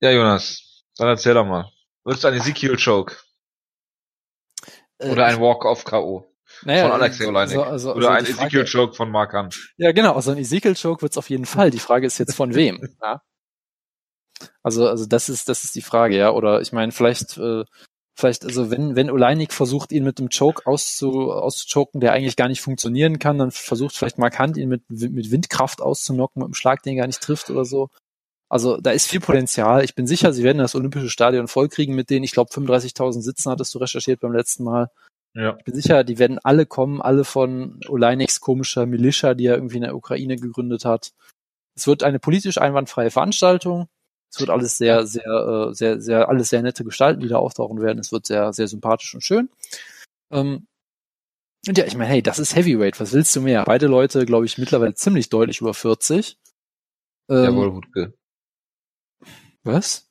Ja, Jonas, dann erzähl doch mal. Wird es ein Ezekiel Choke Äh, oder ein Walk-Off K.O. naja, von Alexei Oleinik? also- also- oder also ein Ezekiel Choke von Mark Hunt? Ja, genau, also ein Ezekiel-Choke wird's auf jeden Fall. Die Frage ist jetzt von wem. <laughs> ja? Also, also das ist, das ist die Frage, ja. Oder ich meine, vielleicht, äh, vielleicht, also wenn, wenn Oleinik versucht, ihn mit einem Choke auszu, auszuchoken, der eigentlich gar nicht funktionieren kann, dann versucht vielleicht Mark Hunt ihn mit, mit Windkraft auszunocken, mit einem Schlag, den er gar nicht trifft oder so. Also da ist viel Potenzial. Ich bin sicher, sie werden das Olympische Stadion vollkriegen mit denen. Ich glaube, 35.000 Sitzen hattest du recherchiert beim letzten Mal. Ja. Ich bin sicher, die werden alle kommen, alle von Oleiniks komischer Militia, die er irgendwie in der Ukraine gegründet hat. Es wird eine politisch einwandfreie Veranstaltung. Es wird alles sehr, sehr, äh, sehr, sehr, alles sehr nette Gestalten, die da auftauchen werden. Es wird sehr, sehr sympathisch und schön. Ähm, und ja, ich meine, hey, das ist Heavyweight. Was willst du mehr? Beide Leute, glaube ich, mittlerweile ziemlich deutlich über 40. Ähm, Jawohl, Wutke. Was?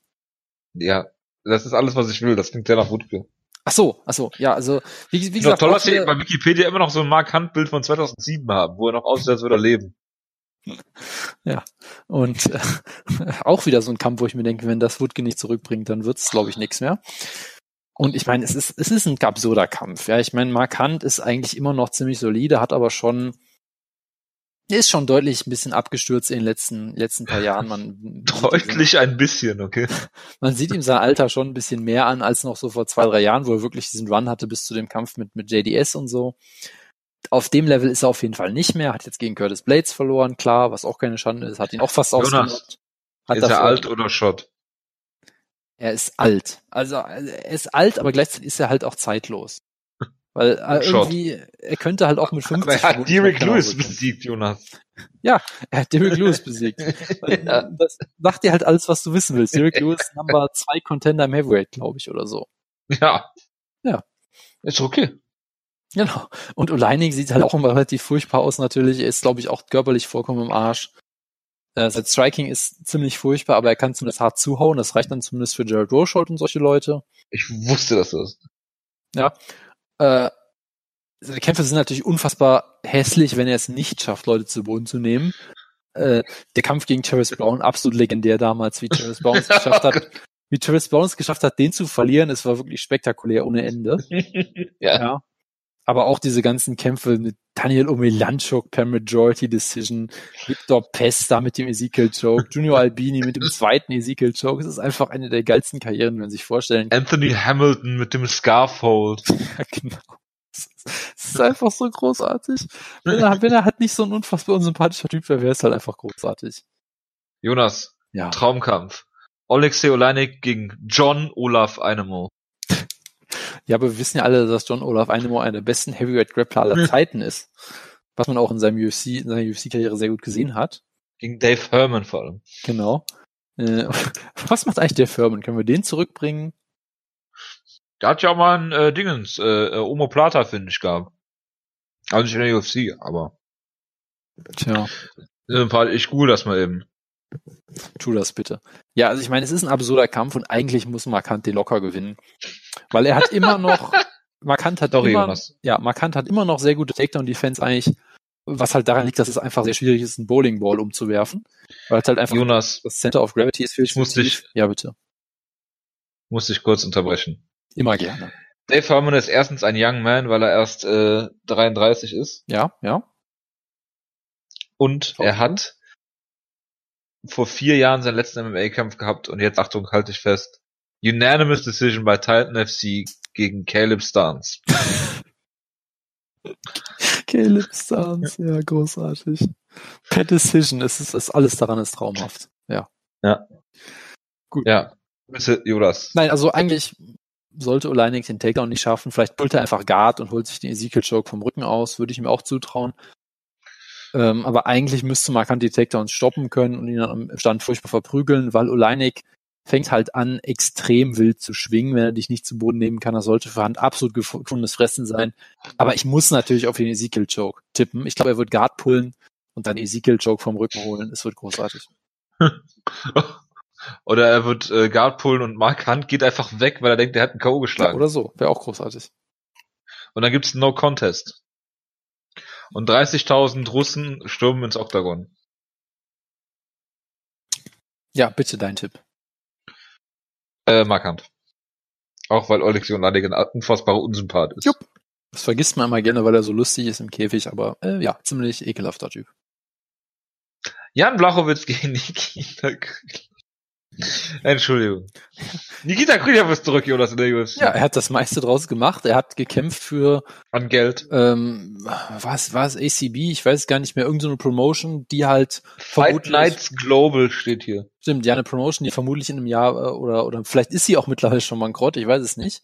Ja, das ist alles, was ich will. Das klingt sehr nach Wutke. Ach so, ach so. Ja, also wie, wie gesagt, toll, dass wieder- bei Wikipedia immer noch so ein Mark Hunt Bild von 2007 haben, wo er noch aussieht, als würde er leben. <laughs> Und äh, <laughs> auch wieder so ein Kampf, wo ich mir denke, wenn das Wutke nicht zurückbringt, dann wird's, glaube ich, nichts mehr. Und ich meine, es ist, es ist ein absurder Kampf. Ja, ich meine, Mark Hunt ist eigentlich immer noch ziemlich solide, hat aber schon, ist schon deutlich ein bisschen abgestürzt in den letzten, letzten paar Jahren. Man, <laughs> Deutlich ein bisschen, okay. <laughs> man sieht ihm sein Alter schon ein bisschen mehr an als noch so vor zwei, drei Jahren, wo er wirklich diesen Run hatte bis zu dem Kampf mit, mit JDS und so. Auf dem Level ist er auf jeden Fall nicht mehr, hat jetzt gegen Curtis Blades verloren, klar, was auch keine Schande ist, hat ihn auch fast Jonas, ausgenockt. Hat Ist er alt oder Schott? Er ist alt. Also er ist alt, aber gleichzeitig ist er halt auch zeitlos. Weil äh, irgendwie, er könnte halt auch mit 50 Aber er hat Derek Lewis besiegt, Jonas. Er hat Derek Lewis besiegt. Ja. Das sagt dir halt alles, was du wissen willst. Derek Lewis Number 2 Contender im Heavyweight, glaube ich, oder so. Ja. Ja. Ist okay. Genau. Und Oleinik sieht halt auch immer relativ furchtbar aus natürlich. Er ist, glaube ich, auch körperlich vollkommen im Arsch. Äh, sein Striking ist ziemlich furchtbar, aber er kann zumindest hart zuhauen. Das reicht dann zumindest für Jared Rochold und solche Leute. Ich wusste, dass du das. Äh, seine Kämpfe sind natürlich unfassbar hässlich, wenn er es nicht schafft, Leute zu Boden zu nehmen. Äh, der Kampf gegen Travis Brown, absolut legendär damals, wie Travis Brown es <laughs> geschafft hat, wie Travis Brown es geschafft hat, den zu verlieren. Es war wirklich spektakulär ohne Ende. <laughs> ja. Ja. Aber auch diese ganzen Kämpfe mit Daniel Omelanchuk per Majority Decision, Victor Pesta mit dem Ezekiel Choke, Junior Albini mit dem <laughs> zweiten Ezekiel Choke. Es ist einfach eine der geilsten Karrieren, wenn man sich vorstellen kann. Anthony Hamilton mit dem Scarfold. <laughs> Ja, genau. Es ist- es ist einfach so großartig. Wenn er, wenn er halt nicht so ein unfassbar unsympathischer Typ wäre, wäre es halt einfach großartig. Jonas, Ja. Traumkampf. Alexei Oleinik gegen John Olaf Einemo. Ja, aber wir wissen ja alle, dass John Olaf Einemo einer der besten Heavyweight Grappler aller Zeiten ist. Was man auch in seinem UFC, in seiner UFC-Karriere sehr gut gesehen hat. Gegen Dave Herman vor allem. Genau. Äh, <laughs> was macht eigentlich der Firmen? Können wir den zurückbringen? Der hat ja auch mal ein äh, Dingens, äh, äh, Omoplata, finde ich, gehabt. Also nicht in der UFC, aber. Tja. Ich google das mal eben. Tu das bitte. Ja, also ich meine, es ist ein absurder Kampf und eigentlich muss Markant den locker gewinnen. Weil er hat immer <laughs> noch, Markant hat Sorry, immer, Jonas. ja, Markant hat immer noch sehr gute Takedown-Defense eigentlich, was halt daran liegt, dass es einfach sehr schwierig ist, einen Bowlingball umzuwerfen. Weil es halt einfach Jonas, das Center of Gravity ist viel Ich muss dich- Ja, bitte. muss ich kurz unterbrechen. Immer gerne. Dave Herman ist erstens ein Young Man, weil er erst äh, 33 ist. Ja, ja. Und er hat vor vier Jahren seinen letzten MMA-Kampf gehabt und jetzt, Achtung, halte ich fest, Unanimous Decision bei Titan FC gegen Caleb Starnes. <laughs> Caleb Stans, ja, großartig. Per Decision, es ist, es alles daran ist traumhaft. Ja. Ja, bitte, Jonas. Nein, also eigentlich sollte Oleinik den Takedown nicht schaffen. Vielleicht pullt er einfach Guard und holt sich den Ezekiel Choke vom Rücken aus, würde ich ihm auch zutrauen. Ähm, aber eigentlich müsste Markant die Takedowns stoppen können und ihn dann im Stand furchtbar verprügeln, weil Oleinik fängt halt an, extrem wild zu schwingen, wenn er dich nicht zu Boden nehmen kann. Das sollte für Hand absolut gef- gefundenes Fressen sein. Aber ich muss natürlich auf den Ezekiel Choke tippen. Ich glaube, er wird Guard pullen und dann Ezekiel Choke vom Rücken holen. Es wird großartig. <laughs> Oder er wird äh, Guard pullen und Mark Hunt geht einfach weg, weil er denkt, er hat einen K.O. Ja, geschlagen. oder so. Wäre auch großartig. und dann gibt's No Contest. Und 30.000 Russen stürmen ins Oktagon. Ja, bitte dein Tipp. Äh, Mark Hunt. Auch weil Oleksiy Oleinik ein unfassbarer Unsympath ist. Jupp. Das vergisst man immer gerne, weil er so lustig ist im Käfig, aber äh, ja, ziemlich ekelhafter Typ. Jan Blachowitz gegen Nikita Krylov. Entschuldigung. Nikita Krylov ist zurück, Jonas, in der UFC. Ja, er hat das meiste draus gemacht. Er hat gekämpft für, An Geld. ähm, was war es, ACB? Ich weiß gar nicht mehr, irgendeine so Promotion, die halt Fight Nights Global steht hier. Stimmt, ja, eine Promotion, die vermutlich in einem Jahr äh, oder oder vielleicht ist sie auch mittlerweile schon bankrott, ich weiß es nicht.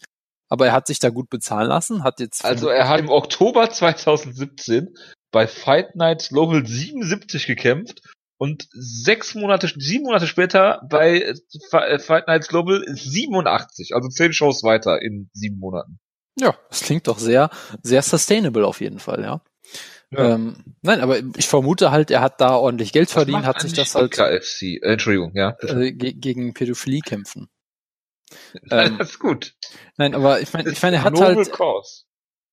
Aber er hat sich da gut bezahlen lassen, hat jetzt Also er hat im Oktober 2017 bei Fight Nights Global 77 gekämpft und sechs Monate, sieben Monate später bei äh, Fight Nights Global 87. Also zehn Shows weiter in sieben Monaten. ja, das klingt doch sehr sehr sustainable auf jeden Fall, ja. Ja. Ähm, nein, aber ich vermute halt, er hat da ordentlich Geld verdient, hat sich das halt KFC. Äh, Entschuldigung, ja. äh, ge gegen Pädophilie kämpfen. <laughs> ähm, das ist gut. Nein, aber ich meine, ich meine, er hat halt Cause.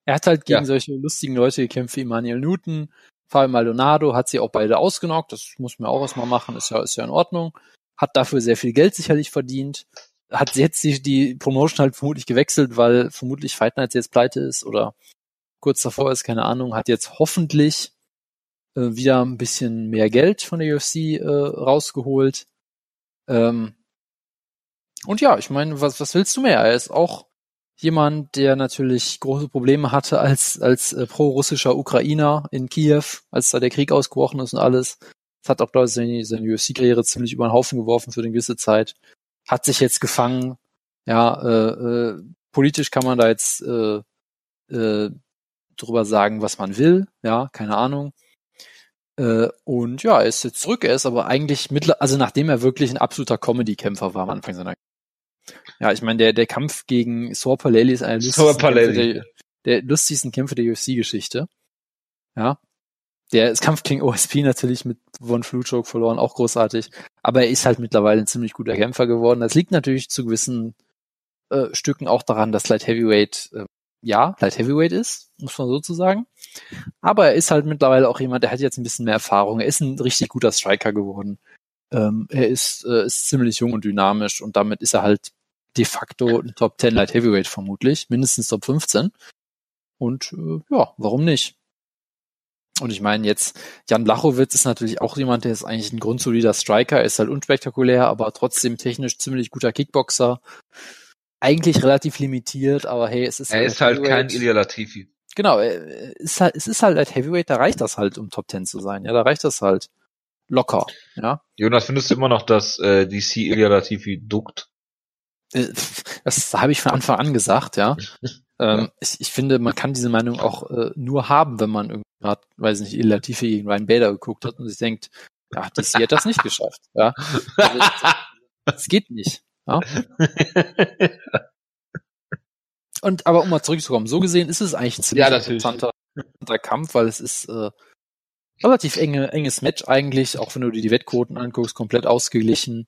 Er hat halt gegen Ja. solche lustigen Leute gekämpft wie Emmanuel Newton, Fabio Maldonado, hat sie auch beide ausgenockt, das muss man auch erstmal machen, ist ja, ist ja in Ordnung. Hat dafür sehr viel Geld sicherlich verdient. Hat jetzt die, die Promotion halt vermutlich gewechselt, weil vermutlich Fight Nights jetzt pleite ist oder kurz davor ist, keine Ahnung, hat jetzt hoffentlich äh, wieder ein bisschen mehr Geld von der UFC äh, rausgeholt. Ähm, und ja, ich meine, was, was willst du mehr? Er ist auch jemand, der natürlich große Probleme hatte als, als äh, pro-russischer Ukrainer in Kiew, als da der Krieg ausgebrochen ist und alles. Das hat auch, glaube ich, seine, seine UFC-Karriere ziemlich über den Haufen geworfen für eine gewisse Zeit. Hat sich jetzt gefangen. Ja, äh, äh, politisch kann man da jetzt äh, äh, drüber sagen, was man will. Ja, keine Ahnung. Äh, und ja, er ist jetzt zurück. Er ist aber eigentlich mittler, also nachdem er wirklich ein absoluter Comedy-Kämpfer war am Anfang seiner ja, ich meine, der, der Kampf gegen Saur Paleli ist einer der der, lustigsten Kämpfe der UFC-Geschichte. Ja. Der das Kampf gegen OSP natürlich mit Von Fluchok verloren, auch großartig. Aber er ist halt mittlerweile ein ziemlich guter Kämpfer geworden. Das liegt natürlich zu gewissen äh, Stücken auch daran, dass Light Heavyweight, äh, ja, Light Heavyweight ist, muss man so zu sagen. Aber er ist halt mittlerweile auch jemand, der hat jetzt ein bisschen mehr Erfahrung. Er ist ein richtig guter Striker geworden. Ähm, er ist, äh, ist ziemlich jung und dynamisch und damit ist er halt de facto ein Top 10 Light Heavyweight vermutlich, mindestens Top 15. Und äh, ja, warum nicht? Und ich meine jetzt, Jan Blachowitz ist natürlich auch jemand, der ist eigentlich ein grundsolider Striker, ist halt unspektakulär, aber trotzdem technisch ziemlich guter Kickboxer. Eigentlich relativ limitiert, aber hey, es ist Er ist halt kein. Ilya Latifi. Genau, er ist halt, es ist halt Light Heavyweight, da reicht das halt, um Top 10 zu sein. Ja, da reicht das halt locker. Ja, Jonas, findest du immer noch, dass äh, DC Ilya Latifi duckt? Äh, das habe ich von Anfang an gesagt, <laughs> ja. Ähm, ich, ich finde, man kann diese Meinung auch äh, nur haben, wenn man irgendwie gerade, weiß nicht, Il Latifi gegen Ryan Bader geguckt hat und sich denkt, ja, DC hat das nicht geschafft. Ja, also, das geht nicht. Ja? Und aber um mal zurückzukommen, so gesehen ist es eigentlich ein ziemlich Ja, interessanter, interessanter Kampf, weil es ist äh, relativ enge, enges Match eigentlich, auch wenn du dir die Wettquoten anguckst, komplett ausgeglichen.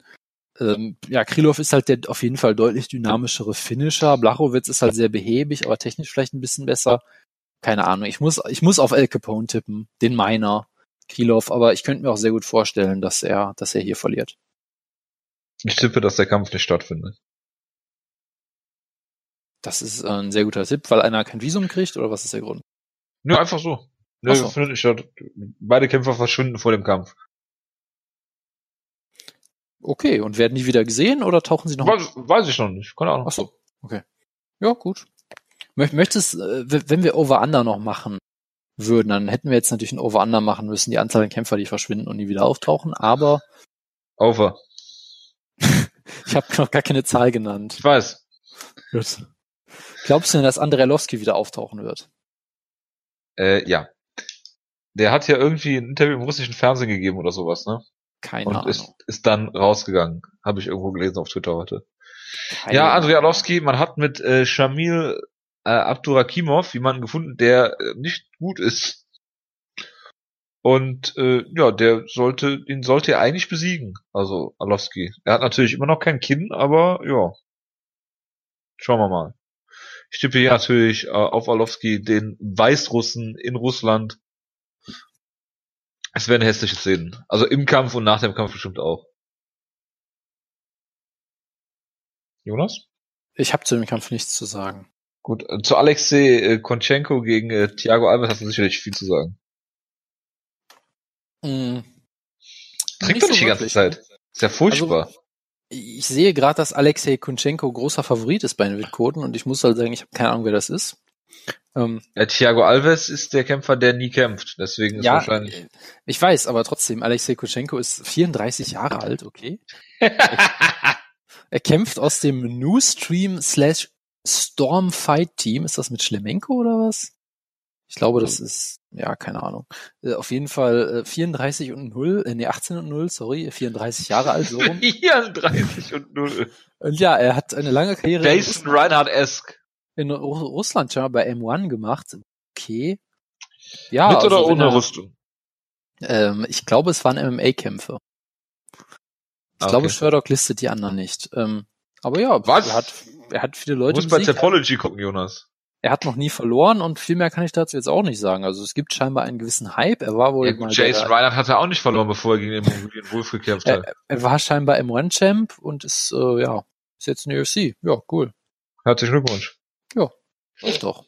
Ähm, ja, Krylov ist halt der auf jeden Fall deutlich dynamischere Finisher. Blachowitz ist halt sehr behäbig, aber technisch vielleicht ein bisschen besser. Keine Ahnung. Ich muss, ich muss auf El Capone tippen, den Miner, Krylov, aber ich könnte mir auch sehr gut vorstellen, dass er, dass er hier verliert. Ich tippe, dass der Kampf nicht stattfindet. Das ist äh, ein sehr guter Tipp, weil einer kein Visum kriegt, oder was ist der Grund? Nö, einfach so. Nö, so. findet nicht statt. Beide Kämpfer verschwinden vor dem Kampf. Okay, und werden die wieder gesehen oder tauchen sie noch? Weiß, weiß ich noch nicht. Keine Ahnung. Ach so, okay. Ja, gut. Mö- Möchtest, äh, wenn wir Over-Under noch machen würden, dann hätten wir jetzt natürlich ein Over-Under machen müssen, die Anzahl der Kämpfer, die verschwinden und nie wieder auftauchen, aber Over. <laughs> ich habe noch gar keine Zahl genannt. Ich weiß. Gut. Glaubst du denn, dass Andrei wieder auftauchen wird? Äh, ja. Der hat ja irgendwie ein Interview im russischen Fernsehen gegeben oder sowas, ne? Keine Und Ahnung. ist, ist dann rausgegangen. Habe ich irgendwo gelesen auf Twitter heute. Keine Ja, Arlovski, man hat mit äh, Shamil äh, Abdurakimov jemanden gefunden, der äh, nicht gut ist. Und äh, ja, der sollte, den sollte er eigentlich besiegen. Also Arlovski. Er hat natürlich immer noch kein Kinn, aber ja. Schauen wir mal. Ich tippe hier natürlich äh, auf Arlovski, den Weißrussen in Russland. Es werden hässliche Szenen. Also im Kampf und nach dem Kampf bestimmt auch. Jonas? Ich habe zu dem Kampf nichts zu sagen. Gut, äh, zu Alexei äh, Konchenko gegen äh, Thiago Alves hast du sicherlich viel zu sagen. Mm, Trinkt Nicht doch so nicht die ganze wirklich, Zeit. ne? Ist ja furchtbar. ich sehe gerade, dass Alexei Kunchenko großer Favorit ist bei den Wettquoten und ich muss halt sagen, ich habe keine Ahnung, wer das ist. Ähm, äh, Thiago Alves ist der Kämpfer, der nie kämpft. Deswegen ist ja, wahrscheinlich. äh, ich weiß, aber trotzdem, Alexei Kunchenko ist 34 Jahre alt, okay? <laughs> Er kämpft aus dem Newstream slash Storm Fight Team. Ist das mit Schlemenko oder was? Ich glaube, das ist, ja, keine Ahnung. Äh, auf jeden Fall äh, 34 und 0, äh, nee, 18 und 0, sorry, 34 Jahre alt, so rum. <laughs> 34 und 0. Und ja, er hat eine lange Karriere Jason Reinhardt-esque. In Ru Russland schon mal bei M1 gemacht. Okay. Ja, Mit oder also wenn ohne er, Rüstung? Ähm, ich glaube, es waren MMA-Kämpfe. Ich Ah, glaube, okay. Sherlock listet die anderen nicht. Ähm, aber ja, Was? er hat, er hat viele Du Leute musst bei. Topology gucken, Jonas. Er hat noch nie verloren und viel mehr kann ich dazu jetzt auch nicht sagen. Also es gibt scheinbar einen gewissen Hype. Er war wohl Ja, gut, Jason Reinhardt hat er auch nicht verloren, bevor er gegen den Mongolian Wolf gekämpft hat. er, er war scheinbar M1-Champ und ist, äh, ja, ist jetzt in der UFC. Ja, cool. Herzlichen Glückwunsch. Ist doch.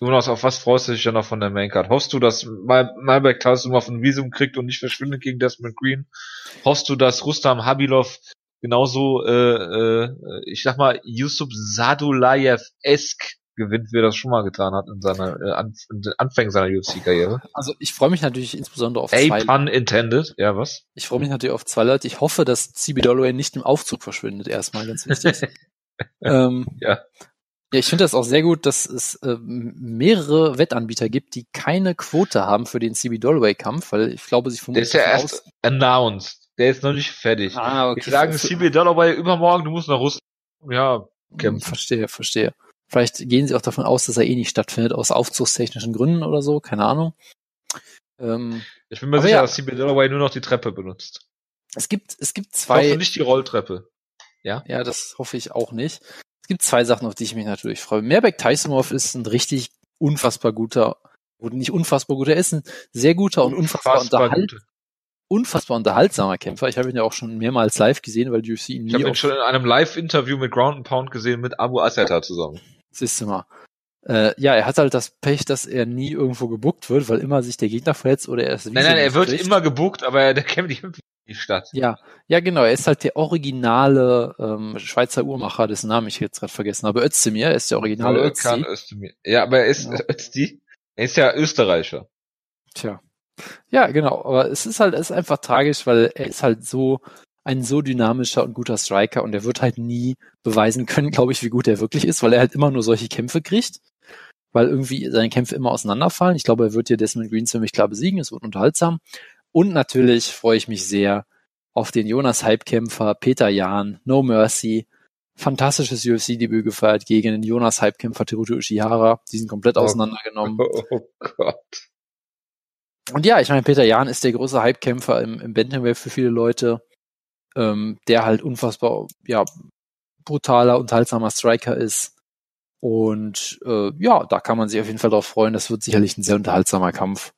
Jonas, auf was freust du dich denn noch von der Maincard? Hoffst du, dass Mal- Malbec Tyson auf ein Visum kriegt und nicht verschwindet gegen Desmond Green? Hoffst du, dass Rustam Habilov genauso, äh, äh, ich sag mal, Yusuf Sadulayev-esk gewinnt, wie er das schon mal getan hat in seiner äh, An in den Anfängen seiner UFC-Karriere? Also ich freue mich natürlich insbesondere auf zwei. A pun intended. Ja, was? Ich freue mich natürlich auf zwei Leute. Ich hoffe, dass CB Dolloway nicht im Aufzug verschwindet. Erstmal ganz wichtig. <laughs> ähm, Ja. Ja, ich finde das auch sehr gut, dass es äh, mehrere Wettanbieter gibt, die keine Quote haben für den CB Dolloway Kampf, weil ich glaube, sie Der vermutlich ist ja erst announced. Der ist noch nicht fertig. Ah, okay. Die sagen CB Dalloway übermorgen, du musst nach Russland. Ja, kämpfen. Verstehe, verstehe. Vielleicht gehen sie auch davon aus, dass er eh nicht stattfindet, aus aufzugstechnischen Gründen oder so, keine Ahnung. Ähm, Ich bin mir sicher, ja. dass CB Dalloway nur noch die Treppe benutzt. es gibt, es gibt Ich hoffe zwei, nicht die Rolltreppe. ja, das hoffe ich auch nicht. Es gibt zwei Sachen, auf die ich mich natürlich freue. Mehrbeck Tysonov ist ein richtig unfassbar guter, oder nicht unfassbar guter, er ist ein sehr guter und unfassbar, unterhalt, gut. unfassbar unterhaltsamer Kämpfer. Ich habe ihn ja auch schon mehrmals live gesehen, weil UFC ihn Ich nie habe ihn schon in einem Live-Interview mit Ground and Pound gesehen mit Abu Aseta zusammen. Siehst du mal. Äh, ja, er hat halt das Pech, dass er nie irgendwo gebuckt wird, weil immer sich der Gegner verletzt oder er ist Nein, nein, er wird immer gebucht, aber der kämpft nicht die Stadt. Ja, ja, genau. Er ist halt der originale ähm, Schweizer Uhrmacher, dessen Namen ich jetzt gerade vergessen habe. Özdemir, ist der originale Volkan Özdemir. Özdemir. Ja, aber er ist <laughs> Ja. Özdi. Er ist ja Österreicher. Tja. Ja, genau. Aber es ist halt, es ist einfach tragisch, weil er ist halt so ein so dynamischer und guter Striker und er wird halt nie beweisen können, glaube ich, wie gut er wirklich ist, weil er halt immer nur solche Kämpfe kriegt, weil irgendwie seine Kämpfe immer auseinanderfallen. Ich glaube, er wird hier Desmond Green ziemlich klar besiegen, es wird unterhaltsam. Und natürlich freue ich mich sehr auf den Jonas Halbkämpfer Peter Jahn, No Mercy. fantastisches UFC-Debüt gefeiert gegen den Jonas Hypekämpfer Teruto Ishihara. Die sind komplett Oh. auseinandergenommen. <laughs> Oh Gott. Und ja, ich meine, Peter Jan ist der große Hypekämpfer im, im Bantamweight für viele Leute, ähm, der halt unfassbar, ja, brutaler, unterhaltsamer Striker ist. Und äh, ja, da kann man sich auf jeden Fall drauf freuen. Das wird sicherlich ein sehr unterhaltsamer Kampf,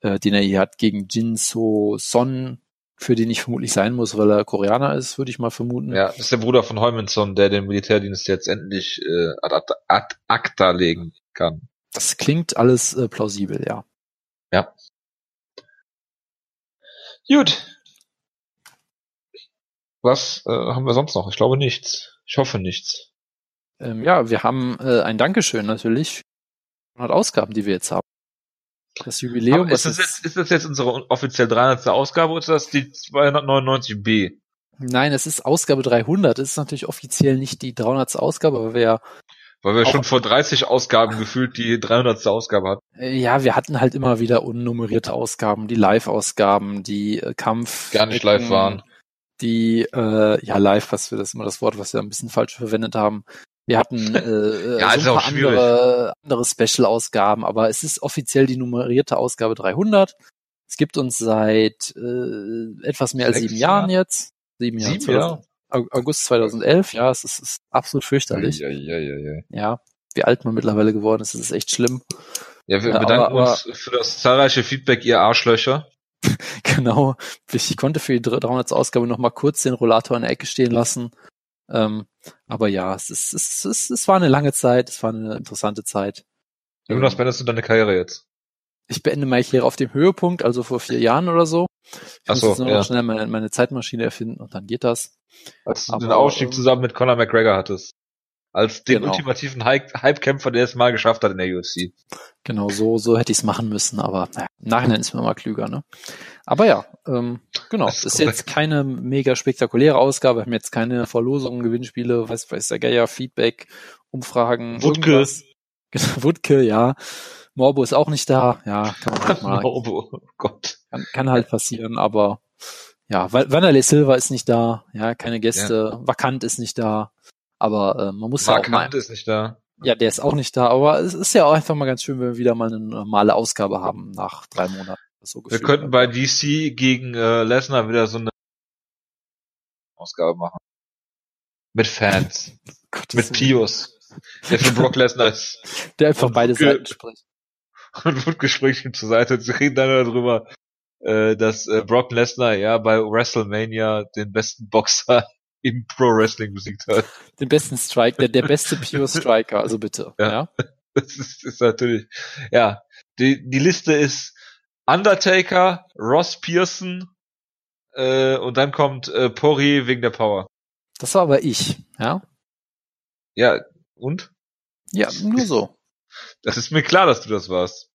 äh, den er hier hat gegen Jinso Son, für den ich vermutlich sein muss, weil er Koreaner ist, würde ich mal vermuten. Ja, das ist der Bruder von Heumanson, der den Militärdienst jetzt endlich äh, ad, ad, acta legen kann. Das klingt alles äh, plausibel, ja. Ja. Gut. Was äh, haben wir sonst noch? Ich glaube nichts. Ich hoffe nichts. Ähm, ja, wir haben äh, ein Dankeschön natürlich für die 100 Ausgaben, die wir jetzt haben. Das Jubiläum, Aber ist, das jetzt, ist das jetzt unsere offiziell 300. Ausgabe oder ist das die 299b? Nein, es ist Ausgabe 300. Es ist natürlich offiziell nicht die 300. Ausgabe, aber wir, Weil wir Auch- schon vor 30 Ausgaben gefühlt die 300. Ausgabe hatten. äh, ja, wir hatten halt immer wieder unnummerierte Ausgaben, die Live-Ausgaben, die äh, Kampf. Gar nicht live waren. Die, äh, ja, live, was wir das ist immer das Wort, was wir ein bisschen falsch verwendet haben. Wir hatten äh, <laughs> Ja, äh, ist so ein paar andere, andere Special-Ausgaben, aber es ist offiziell die nummerierte Ausgabe 300. Es gibt uns seit äh, etwas mehr als Sechs sieben Jahren Jahre? jetzt. Sieben Jahre. Sieben Jahre? Au- August 2011, ja, es ist, es ist absolut fürchterlich. Ja, ja, ja, ja. Ja, wie alt man mittlerweile geworden ist, das ist echt schlimm. ja wir Ja, bedanken aber- uns für das zahlreiche Feedback, ihr Arschlöcher. <laughs> Genau. Ich konnte für die 300. Ausgabe noch mal kurz den Rollator in der Ecke stehen lassen. Ähm, aber ja, es ist, es ist, es war eine lange Zeit, es war eine interessante Zeit. Jonas, Ähm, beendest du deine Karriere jetzt? ich beende meine Karriere auf dem Höhepunkt, also vor vier Jahren oder so. Ich Ach muss so, jetzt nur noch ja. schnell meine, meine Zeitmaschine erfinden und dann geht das. Als du aber, den Ausstieg ähm, zusammen mit Conor McGregor hattest. Als den Genau. ultimativen Hype- Hype-Kämpfer, der es mal geschafft hat in der UFC. Genau, so, so hätte ich es machen müssen, aber naja, Nachhinein ist man immer klüger, ne? Aber ja, ähm, genau. Das Ist, ist jetzt keine mega spektakuläre Ausgabe, wir haben jetzt keine Verlosungen, Gewinnspiele, weiß, weiß der Geier, Feedback, Umfragen, Wutke. <laughs> Genau, Wutke, ja. Morbo ist auch nicht da, ja, kann man halt <laughs> mal, Oh, oh Gott. kann, kann halt passieren, aber ja, Wa- Wanderlei Silva ist nicht da, ja, keine Gäste, Vakant ist nicht da, aber äh, man muss ja auch mal ist nicht da. Ja, der ist auch nicht da, aber es ist ja auch einfach mal ganz schön, wenn wir wieder mal eine normale Ausgabe haben nach drei Monaten. So Wir könnten bei DC gegen äh, Lesnar wieder so eine Ausgabe machen. Mit Fans. <laughs> Gottes Mit Willen. Pius. Der für Brock Lesnar ist. <laughs> Der einfach beide Seiten spricht. <laughs> Und wird Gespräch ihm zur Seite. Sie reden dann darüber, äh, dass äh, Brock Lesnar ja bei WrestleMania den besten Boxer im Pro Wrestling besiegt hat. Den besten Strike, der, der beste Pure <laughs> Striker, also bitte. Ja. Ja. <laughs> Das ist, ist natürlich, ja. Die, die Liste ist Undertaker, Ross Pearson, äh, und dann kommt äh, Pori wegen der Power. Das war aber ich, ja. Ja, und? Ja, nur so. <laughs> Das ist mir klar, dass du das warst.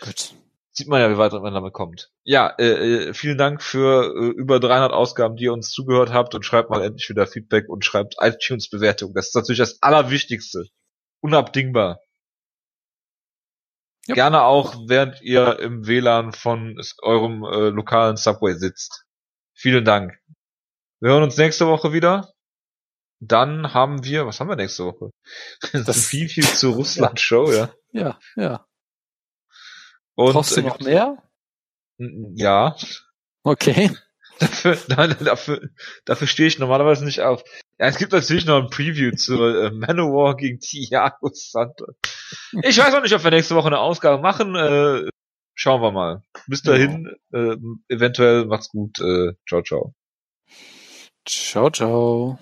Gut. Sieht man ja, wie weit man damit kommt. Ja, äh, äh, vielen Dank für äh, über 300 Ausgaben, die ihr uns zugehört habt und schreibt mal endlich wieder Feedback und schreibt iTunes-Bewertung. Das ist natürlich das Allerwichtigste. Unabdingbar. Ja. Gerne auch, während ihr im WLAN von eurem äh, lokalen Subway sitzt. Vielen Dank. Wir hören uns nächste Woche wieder. Dann haben wir, was haben wir nächste Woche? <laughs> Das Das- viel, viel zu Russland-Show, ja. Ja, ja. Und, Brauchst du noch mehr? Ja, Okay. <laughs> Dafür, nein, dafür, dafür stehe ich normalerweise nicht auf. Ja, es gibt natürlich noch ein Preview zur äh, Manowar gegen Thiago Santos. Ich weiß auch nicht, ob wir nächste Woche eine Ausgabe machen. Äh, schauen wir mal. Bis dahin, äh, eventuell macht's gut. Äh, ciao, ciao. Ciao, ciao.